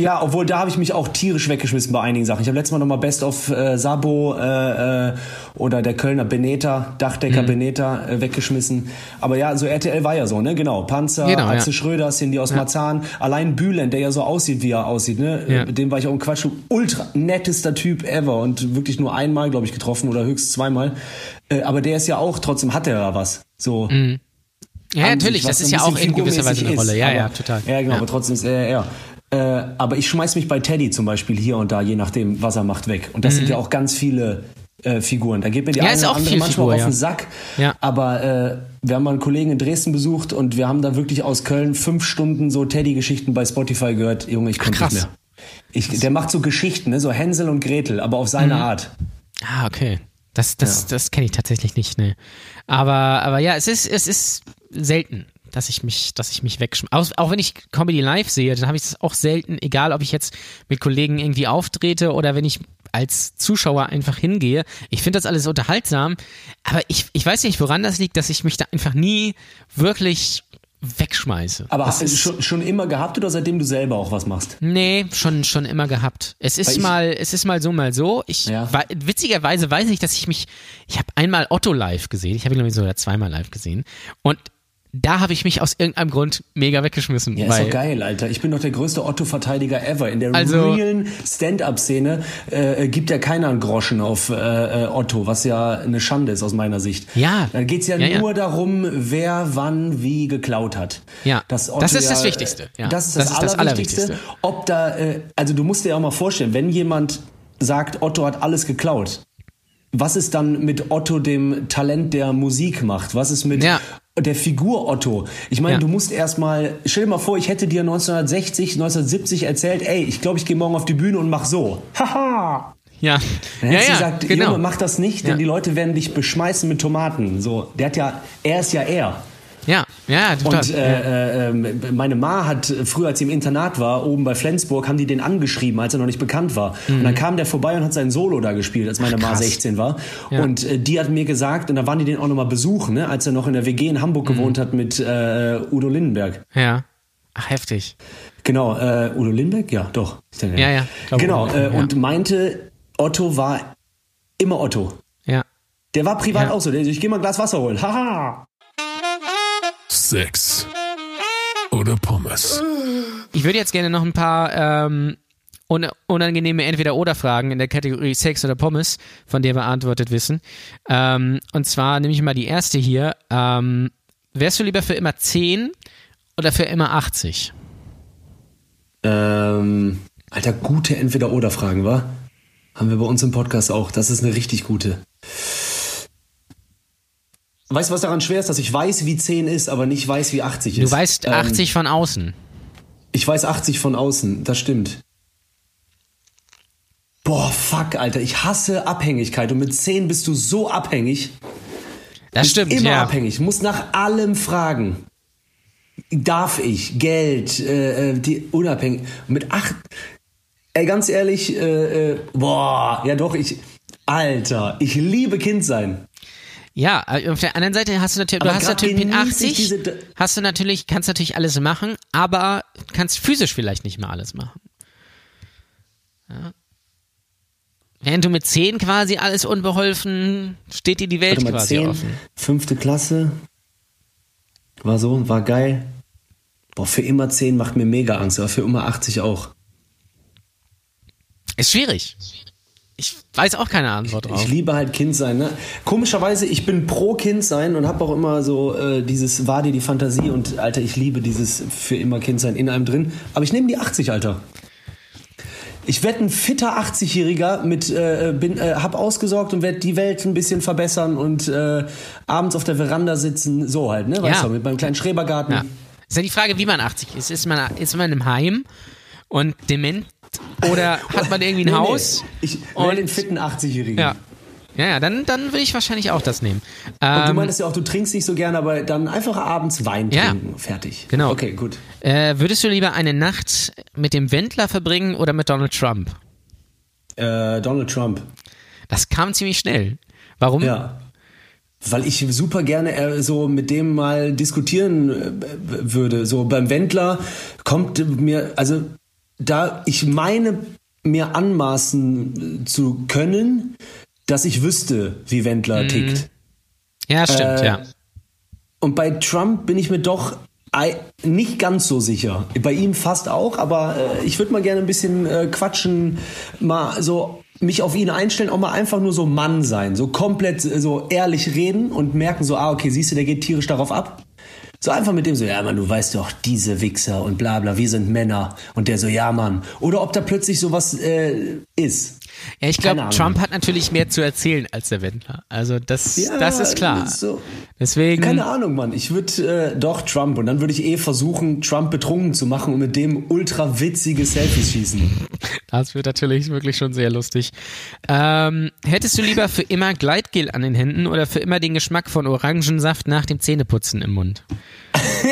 Ja, obwohl da habe ich mich auch tierisch weggeschmissen bei einigen Sachen. Ich habe letztes Mal nochmal Best of äh, Sabo äh, äh, oder der Kölner Beneta, Dachdecker Beneta äh, weggeschmissen. Aber ja, so RTL war ja so, ne? Genau. Panzer, Genau, ja. Axel Schröder, Cindy aus Marzahn, allein Bülent, der ja so aussieht, wie er aussieht, ne? Ja. Mit dem war ich auch im Quatsch. Ultra nettester Typ ever und wirklich nur einmal, glaube ich, getroffen oder höchst zweimal. Äh, aber der ist ja auch, trotzdem hat er ja was. So. Ja, natürlich, das ist ja auch in gewisser Weise eine Rolle. Ja, ist. ja, Aber- total. Ja, genau, Ja. aber trotzdem ist er er. Äh, aber ich schmeiß mich bei Teddy zum Beispiel hier und da, je nachdem, was er macht, weg. Und das sind ja auch ganz viele äh, Figuren. Da geht mir die Mhm. Ja, eine andere manchmal Figur, auf ja. den Sack. Ja. Aber äh, wir haben mal einen Kollegen in Dresden besucht und wir haben da wirklich aus Köln fünf Stunden so Teddy-Geschichten bei Spotify gehört. Junge, ich konnte nicht mehr. Ich, der macht so Geschichten, ne? so Hänsel und Gretel, aber auf seine Mhm. Art. Ah, okay. Das, das, das kenne ich tatsächlich nicht, ne. Aber, aber ja, es ist, es ist selten, dass ich mich, dass ich mich wegschmeiße. Auch, auch wenn ich Comedy live sehe, dann habe ich das auch selten, egal ob ich jetzt mit Kollegen irgendwie auftrete oder wenn ich als Zuschauer einfach hingehe. Ich finde das alles unterhaltsam, aber ich, ich weiß nicht, woran das liegt, dass ich mich da einfach nie wirklich wegschmeiße. Aber das hast du schon, schon immer gehabt oder seitdem du selber auch was machst? Nee, schon, schon immer gehabt. Es ist ich- mal, es ist mal so, mal so. Ich, Ja. wei- witzigerweise weiß ich, dass ich mich, ich habe einmal Otto live gesehen. Ich habe ihn glaube ich sogar zweimal live gesehen. Und da habe ich mich aus irgendeinem Grund mega weggeschmissen. Ja, ist doch geil, Alter. Ich bin doch der größte Otto-Verteidiger ever. In der Also- realen Stand-Up-Szene äh, gibt ja keiner einen Groschen auf äh, äh, Otto, was ja eine Schande ist aus meiner Sicht. Ja. Da geht's ja, Ja, ja. nur darum, wer wann wie geklaut hat. Ja. Das ist ja, das Wichtigste, ja. Das ist das, Das ist das Allerwichtigste. Allerwichtigste. Ob da, äh, also du musst dir auch mal vorstellen, wenn jemand sagt, Otto hat alles geklaut, was ist dann mit Otto dem Talent der Musik macht? Was ist mit Ja. Der Figur Otto? Ich meine, Ja. du musst erstmal, stell dir mal vor, ich hätte dir 1960, 1970 erzählt, ey, ich glaube, ich gehe morgen auf die Bühne und mach so. Haha. Ja, Dann ja, ja, gesagt, genau. Junge, mach das nicht, denn Ja. die Leute werden dich beschmeißen mit Tomaten. So, der hat ja, er ist ja er. Ja, ja, total. Und äh, äh, meine Ma hat früher, als sie im Internat war, oben bei Flensburg, haben die den angeschrieben, als er noch nicht bekannt war. Und dann kam der vorbei und hat sein Solo da gespielt, als meine Ma Mhm. krass. 16 war. Ja. Und äh, die hat mir gesagt, und da waren die den auch nochmal besuchen, ne, als er noch in der WG in Hamburg Mhm. gewohnt hat mit äh, Udo Lindenberg. ja. Ach, heftig. Genau, äh, Udo Lindenberg? Ja, doch. Ist der, Ja, ja, Genau, äh, ja. und meinte, Otto war immer Otto. Ja. Der war privat Ja. auch so. Der, ich gehe mal ein Glas Wasser holen. Haha. Sex oder Pommes? Ich würde jetzt gerne noch ein paar ähm, un unangenehme Entweder-Oder-Fragen in der Kategorie Sex oder Pommes von dir beantwortet wissen. Ähm, und zwar nehme ich mal die erste hier. Ähm, wärst du lieber für immer 10 oder für immer 80? Ähm, Alter, gute Entweder-Oder-Fragen, wa? Haben wir bei uns im Podcast auch. Das ist eine richtig gute. Weißt du, was daran schwer ist? Dass ich weiß, wie 10 ist, aber nicht weiß, wie 80 ist. Du weißt Ähm, 80 von außen. Ich weiß 80 von außen, das stimmt. Boah, fuck, Alter, ich hasse Abhängigkeit und mit 10 bist du so abhängig. Das bist stimmt, immer ja. abhängig, muss nach allem fragen. Darf ich Geld, äh, äh, die unabhängig mit acht. Ey, ganz ehrlich, äh, äh, boah, ja doch, ich, Alter, ich liebe Kind sein. Ja, äh, auf der anderen Seite hast du natürlich, du Aber hast grad natürlich mit genieße ich 80, diese D- hast du natürlich, kannst natürlich alles machen, aber kannst physisch vielleicht nicht mehr alles machen. Ja. Während du mit 10 quasi alles unbeholfen, steht dir die Welt Warte mal, quasi 10, offen. fünfte Klasse, war so, war geil. Boah, für immer 10 macht mir mega Angst, aber für immer 80 auch. Ist schwierig. Ich weiß auch keine Antwort drauf. Ich liebe halt Kind sein. Ne? Komischerweise, ich bin pro Kind sein und habe auch immer so äh, dieses war dir die Fantasie und Alter, ich liebe dieses für immer Kind sein in einem drin. Aber ich nehme die 80, Alter. Ich werde ein fitter 80-Jähriger mit, äh, bin, äh, hab ausgesorgt und werde die Welt ein bisschen verbessern und äh, abends auf der Veranda sitzen, so halt, ne? Weißt Ja. du, mit meinem kleinen Schrebergarten. Ja. Ist ja die Frage, wie man 80 ist. Ist man, ist man im Heim und dement oder hat man irgendwie ein Nee, nee. Haus? Ich will den fitten 80-Jährigen. Ja. Ja, ja, dann, dann würde ich wahrscheinlich auch das nehmen. Und du Ähm, meintest ja auch, du trinkst nicht so gerne, aber dann einfach abends Wein Ja. trinken. Fertig. Genau. Okay, gut. äh, würdest du lieber eine Nacht mit dem Wendler verbringen oder mit Donald Trump? Äh, Donald Trump. Das kam ziemlich schnell. Warum? Ja. Weil ich super gerne äh, so mit dem mal diskutieren äh, würde. So beim Wendler kommt mir, also da ich meine mir anmaßen zu können, dass ich wüsste, wie Wendler Mhm. tickt. Ja, stimmt, Äh, ja. Und bei Trump bin ich mir doch nicht ganz so sicher. Bei ihm fast auch, aber äh, ich würde mal gerne ein bisschen äh, quatschen, mal so mich auf ihn einstellen, auch mal einfach nur so Mann sein, so komplett äh, so ehrlich reden und merken so, ah, okay, siehst du, der geht tierisch darauf ab. So einfach mit dem so, ja Mann, du weißt doch, diese Wichser und bla bla, wir sind Männer. Und der so, ja Mann. Oder ob da plötzlich sowas äh, ist. Ja, ich glaube. Trump hat natürlich mehr zu erzählen als der Wendler. Also das, Ja, das ist klar. So. Deswegen, Keine Ahnung, Mann. Ich würde äh, doch Trump und dann würde ich eh versuchen, Trump betrunken zu machen und mit dem ultra witzige Selfies schießen. das wird natürlich wirklich schon sehr lustig. Ähm, hättest du lieber für immer Gleitgel an den Händen oder für immer den Geschmack von Orangensaft nach dem Zähneputzen im Mund?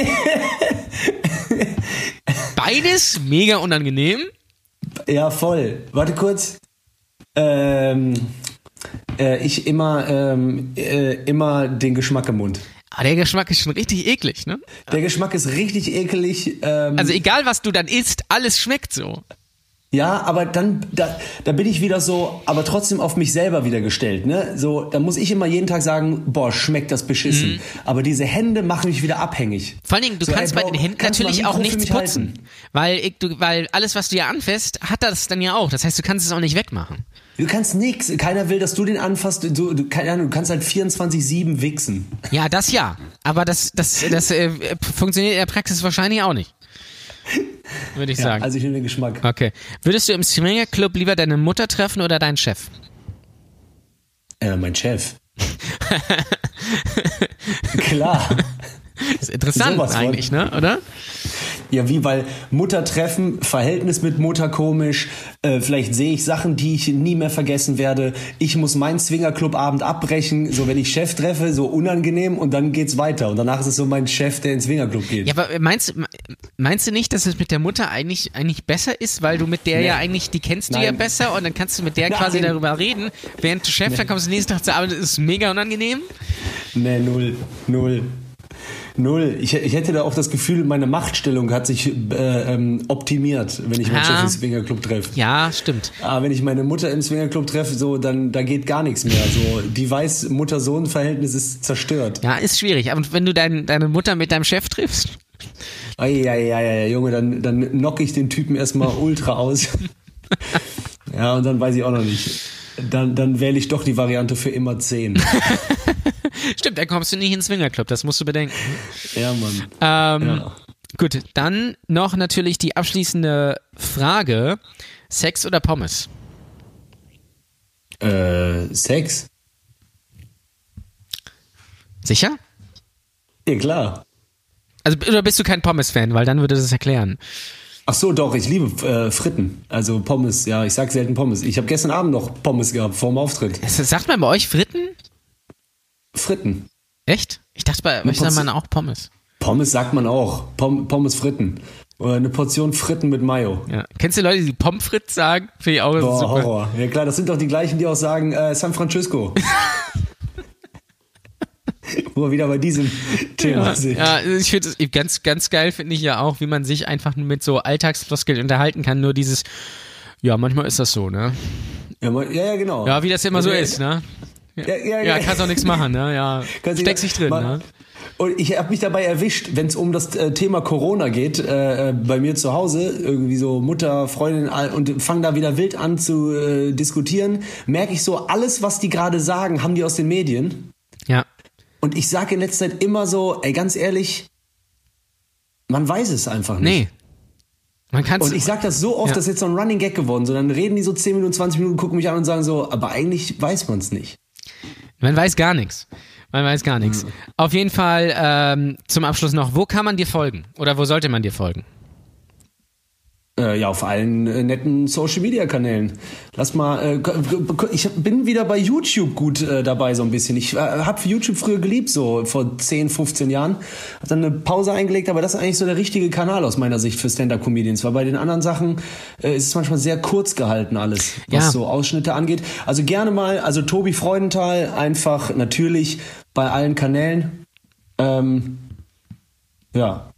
Beides mega unangenehm. Ja, voll. Warte kurz. Ähm, äh, ich immer, ähm, äh, immer den Geschmack im Mund. Aber der Geschmack ist schon richtig eklig, ne? Der Geschmack ist richtig ekelig. Ähm, Also egal, was du dann isst, alles schmeckt so. Ja, aber dann, da, da bin ich wieder so, aber trotzdem auf mich selber wieder gestellt, ne? So, da muss ich immer jeden Tag sagen, boah, schmeckt das beschissen. Mhm. Aber diese Hände machen mich wieder abhängig. Vor allen Dingen, du So, kannst ey, bei den Händen natürlich auch nichts putzen. halten? Weil, ich, du, weil alles, was du dir anfasst, hat das dann ja auch. Das heißt, du kannst es auch nicht wegmachen. Du kannst nix. Keiner will, dass du den anfasst. Du, du, keine Ahnung, du kannst halt 24-7 wichsen. Ja, das ja. Aber das, das, das äh, funktioniert in der Praxis wahrscheinlich auch nicht. Würde ich sagen. Also ich nehme den Geschmack. okay. Würdest du im Swingerclub lieber deine Mutter treffen oder deinen Chef? Äh, mein Chef. Klar. ist interessant Sowas eigentlich, ne? Oder? Ja, wie, weil Mutter treffen, Verhältnis mit Mutter komisch, äh, vielleicht sehe ich Sachen, die ich nie mehr vergessen werde. Ich muss meinen Swingerclub-Abend abbrechen, so wenn ich Chef treffe, so unangenehm und dann geht's weiter. Und danach ist es so mein Chef, der ins Swingerclub geht. Ja, aber meinst, meinst du nicht, dass es mit der Mutter eigentlich, eigentlich besser ist, weil du mit der Nee. ja eigentlich, die kennst du Nein. ja besser und dann kannst du mit der quasi Nein. darüber reden, während du Chef, dann kommst du nächsten Tag zur Arbeit, das ist mega unangenehm. Nee, null, null. Null. Ich, ich hätte da auch das Gefühl, meine Machtstellung hat sich äh, ähm, optimiert, wenn ich meinen Ah. Chef im Swingerclub treffe. Ja, stimmt. Aber wenn ich meine Mutter im Swingerclub treffe, so, dann da geht gar nichts mehr. So, die weiß, Mutter-Sohn-Verhältnis ist zerstört. Ja, ist schwierig. Aber wenn du dein, deine Mutter mit deinem Chef triffst, Eieieiei, Junge, dann, dann knock ich den Typen erstmal ultra aus. ja, und dann weiß ich auch noch nicht. Dann, dann wähle ich doch die Variante für immer 10. stimmt, dann kommst du nicht ins Swingerclub, das musst du bedenken. ja, Mann. Ähm, Ja. Gut, dann noch natürlich die abschließende Frage. Sex oder Pommes? Äh, Sex? Sicher? Ja, klar. Also, oder bist du kein Pommes-Fan, weil dann würde das erklären. Ach so, doch, ich liebe äh, Fritten. Also Pommes, ja, ich sag selten Pommes. Ich habe gestern Abend noch Pommes gehabt, vorm Auftritt. Sagt man bei euch Fritten? Fritten. Echt? Ich dachte bei euch sagt man auch Pommes. Pommes sagt man auch. Pom Pommes Fritten. Oder eine Portion Fritten mit Mayo. Ja. Kennst du Leute, die Pommes frites sagen? Finde ich auch Boah, super. Horror. Ja klar, das sind doch die gleichen, die auch sagen äh, San Francisco. Wo wir wieder bei diesem Thema Ja, sind. ja, ich finde es ganz, ganz geil, finde ich ja auch, wie man sich einfach mit so Alltagsfloskeln unterhalten kann. Nur dieses, ja, manchmal ist das so, ne? Ja, ja, genau. Ja, wie das immer so ist, ne? Ja, ja, Ja, kannst auch nichts machen, ne? Ja, steckst dich drin, ne? Und ich habe mich dabei erwischt, wenn es um das äh, Thema Corona geht, äh, bei mir zu Hause, irgendwie so Mutter, Freundin und fangen da wieder wild an zu äh, diskutieren, merke ich so, alles, was die gerade sagen, haben die aus den Medien. Ja. Und ich sage in letzter Zeit immer so, ey, ganz ehrlich, man weiß es einfach nicht. Nee. Man kann Und ich sag das so oft, Ja. das ist jetzt so ein Running Gag geworden. So, dann reden die so 10 Minuten, 20 Minuten, gucken mich an und sagen so, aber eigentlich weiß man es nicht. Man weiß gar nichts. Man weiß gar nichts. Mhm. Auf jeden Fall ähm, zum Abschluss noch, wo kann man dir folgen? Oder wo sollte man dir folgen? Äh, ja, auf allen äh, netten Social Media Kanälen. Lass mal, äh, ich bin wieder bei YouTube gut äh, dabei so ein bisschen. Ich äh, habe YouTube früher geliebt, so vor 10, 15 Jahren. Hab dann eine Pause eingelegt, aber das ist eigentlich so der richtige Kanal aus meiner Sicht für Stand-Up-Comedians. Weil bei den anderen Sachen äh, ist es manchmal sehr kurz gehalten alles, was Ja. so Ausschnitte angeht. Also gerne mal, also Tobi Freudenthal, einfach natürlich bei allen Kanälen. Ähm, ja.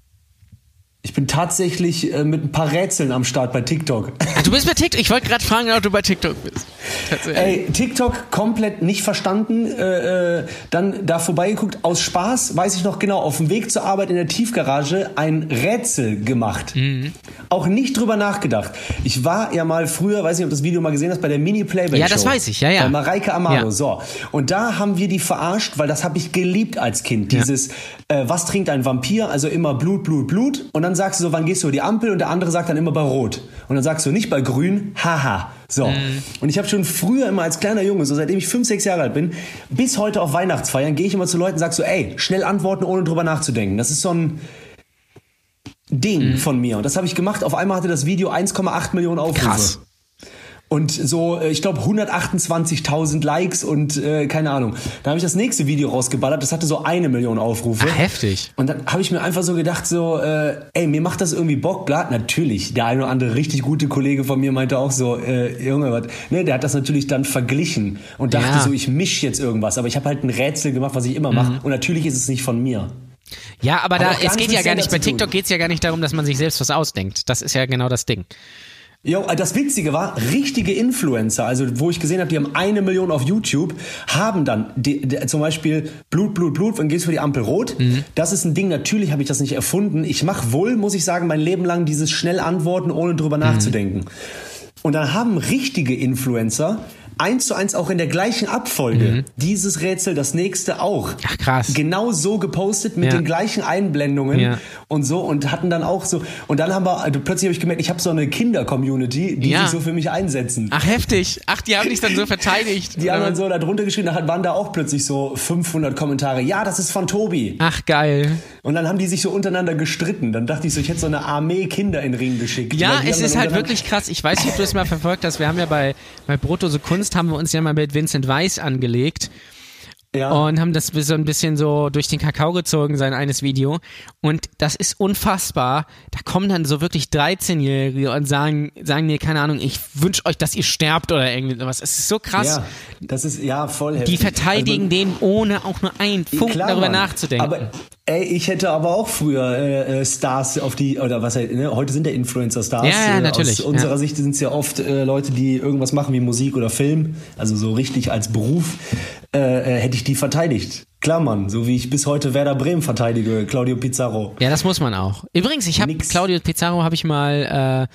Ich bin tatsächlich äh, mit ein paar Rätseln am Start bei TikTok. Ah, du bist bei TikTok. Ich wollte gerade fragen, ob du bei TikTok bist. Tatsächlich. Ey, TikTok komplett nicht verstanden, äh, äh, dann da vorbeigeguckt. Aus Spaß, weiß ich noch genau, auf dem Weg zur Arbeit in der Tiefgarage ein Rätsel gemacht. Mhm. Auch nicht drüber nachgedacht. Ich war ja mal früher, weiß nicht, ob du das Video mal gesehen hast, bei der Mini-Playback-Show. Ja, das weiß ich, ja, ja. Bei Mareike Amado, Ja. so. Und da haben wir die verarscht, weil das habe ich geliebt als Kind. Ja. Dieses, äh, was trinkt ein Vampir? Also immer Blut, Blut, Blut. Und dann sagst du so, wann gehst du über die Ampel? Und der andere sagt dann immer bei Rot. Und dann sagst du nicht bei Grün, haha. So. Mhm. Und ich habe schon früher immer als kleiner Junge, so seitdem ich fünf, sechs Jahre alt bin, bis heute auf Weihnachtsfeiern, gehe ich immer zu Leuten und sag so, ey, schnell antworten, ohne drüber nachzudenken. Das ist so ein Ding Mhm. von mir. Und das habe ich gemacht. Auf einmal hatte das Video 1,8 Millionen Aufrufe. Krass. Und so, äh, ich glaube, 128.000 Likes und äh, keine Ahnung. Da habe ich das nächste Video rausgeballert, das hatte so eine Million Aufrufe. Ah, heftig. Und dann habe ich mir einfach so gedacht, so, äh, ey, mir macht das irgendwie Bock. Klar, natürlich, der eine oder andere richtig gute Kollege von mir meinte auch so, äh, Junge, was, ne, der hat das natürlich dann verglichen und dachte Ja. so, ich misch jetzt irgendwas. Aber ich habe halt ein Rätsel gemacht, was ich immer mache. Und natürlich ist es nicht von mir. Ja, aber da, auch gar es geht ja gar nicht, bei. TikTok geht es ja gar nicht darum, dass man sich selbst was ausdenkt. Das ist ja genau das Ding. Jo, äh, das Witzige war, richtige Influencer, also wo ich gesehen habe, die haben eine Million auf YouTube, haben dann die, die, zum Beispiel Blut, Blut, Blut, wann gehst du für die Ampel rot? Das ist ein Ding, natürlich habe ich das nicht erfunden. Ich mache wohl, muss ich sagen, mein Leben lang dieses schnell antworten, ohne drüber nachzudenken. Und dann haben richtige Influencer eins zu eins auch in der gleichen Abfolge dieses Rätsel, das nächste auch. Ach, krass. Genau so gepostet mit Ja. den gleichen Einblendungen Ja. und so und hatten dann auch so und dann haben wir also plötzlich habe ich gemerkt, ich habe so eine Kinder-Community, die Ja. sich so für mich einsetzen. Ach, heftig. Ach, die haben dich dann so verteidigt. Die haben dann so da drunter geschrieben, da waren da auch plötzlich so 500 Kommentare. Ja, das ist von Tobi. Ach, geil. Und dann haben die sich so untereinander gestritten. Dann dachte ich so, ich hätte so eine Armee Kinder in den Ring geschickt. Ja, es ist halt wirklich krass. Ich weiß nicht, ob du es mal verfolgt hast. Wir haben ja bei, bei Brotose Kunst haben wir uns ja mal mit Vincent Weiss angelegt Ja. und haben das so ein bisschen so durch den Kakao gezogen, sein eines Video. Und das ist unfassbar. Da kommen dann so wirklich 13-Jährige und sagen, sagen mir, keine Ahnung, ich wünsche euch, dass ihr sterbt oder irgendwas. Es ist so krass. Ja, das ist ja voll Die heftig. verteidigen Also, den, ohne auch nur einen Funken Klar, darüber Mann. nachzudenken. Aber ey, ich hätte aber auch früher äh, äh, Stars auf die, oder was halt, ne? heute sind ja Influencer-Stars. Ja, ja, äh, natürlich, Aus unserer ja. Sicht sind es ja oft äh, Leute, die irgendwas machen wie Musik oder Film, also so richtig als Beruf, äh, äh, hätte ich die verteidigt. Klar, Mann, so wie ich bis heute Werder Bremen verteidige, Claudio Pizarro. Ja, das muss man auch. Übrigens, ich habe. Claudio Pizarro habe ich mal,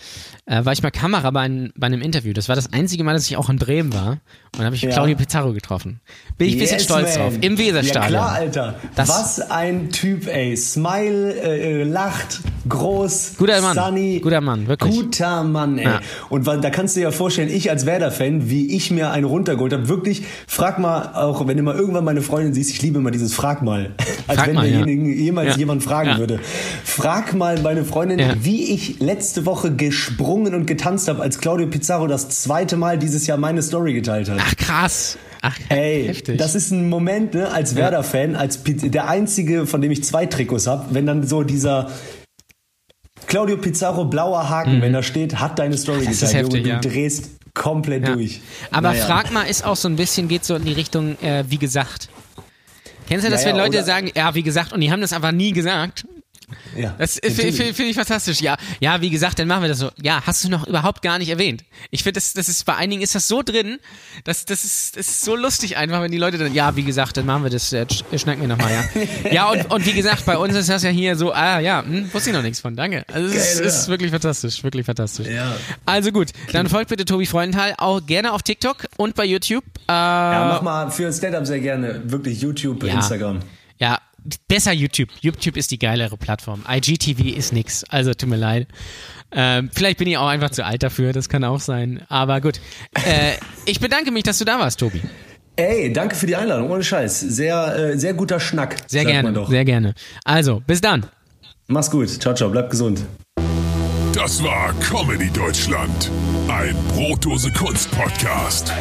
äh, äh, war ich mal Kamera bei, ein, bei einem Interview. Das war das einzige Mal, dass ich auch in Bremen war. Und da habe ich Ja. Claudio Pizarro getroffen. Bin ich ein bisschen Yes, stolz man. drauf. Im Weserstadion. Ja klar, Alter. Das- Was ein Typ, ey. Smile, äh, äh, lacht, groß, Guter Mann. sunny. Guter Mann, wirklich. Guter Mann, ey. Ja. Und da kannst du dir ja vorstellen, ich als Werder-Fan, wie ich mir einen runtergeholt habe. Wirklich, frag mal, auch wenn du mal irgendwann meine Freundin siehst, ich liebe immer dieses Frag mal. Als Frag wenn mal, ja. jemals jemand fragen würde. Frag mal meine Freundin, wie ich letzte Woche gesprungen und getanzt habe, als Claudio Pizarro das zweite Mal dieses Jahr meine Story geteilt hat. Ach krass. Ach, Ey, heftig. das ist ein Moment, ne, als Werder-Fan, als Piz- der einzige, von dem ich zwei Trikots habe, wenn dann so dieser Claudio Pizarro blauer Haken, wenn da steht, hat deine Story Mhm. Das ist geteilt, Junge, heftig, ja. du drehst komplett ja. durch. Aber Naja. frag mal, ist auch so ein bisschen, geht so in die Richtung, äh, wie gesagt. Kennst du das, Ja, ja, wenn Leute sagen, ja, wie gesagt, und die haben das einfach nie gesagt? Ja, Das finde find, ich fantastisch. Ja, ja, wie gesagt, dann machen wir das so. Ja, hast du noch überhaupt gar nicht erwähnt. Ich finde, das, das ist bei einigen ist das so drin, dass das ist, das ist so lustig einfach, wenn die Leute dann, ja, wie gesagt, dann machen wir das, äh, sch- schnacken wir nochmal, ja. Ja, und, und wie gesagt, bei uns ist das ja hier so, ah ja, hm, wusste ich noch nichts von, danke. Also es ist, ist wirklich fantastisch, wirklich fantastisch. Ja. Also gut, dann folgt bitte Tobi Freudenthal auch gerne auf TikTok und bei YouTube. Äh, Ja, mach mal für Stand-Up sehr gerne wirklich YouTube, Ja. Instagram. Ja, besser YouTube. YouTube ist die geilere Plattform. IGTV ist nix. Also tut mir leid. Ähm, vielleicht bin ich auch einfach zu alt dafür, das kann auch sein. Aber gut. Äh, ich bedanke mich, dass du da warst, Tobi. Ey, danke für die Einladung, ohne Scheiß. Sehr, äh, sehr guter Schnack. Sehr gerne. doch. Sehr gerne. Also, bis dann. Mach's gut. Ciao, ciao. Bleib gesund. Das war Comedy Deutschland. Ein Brotdose Kunst Podcast.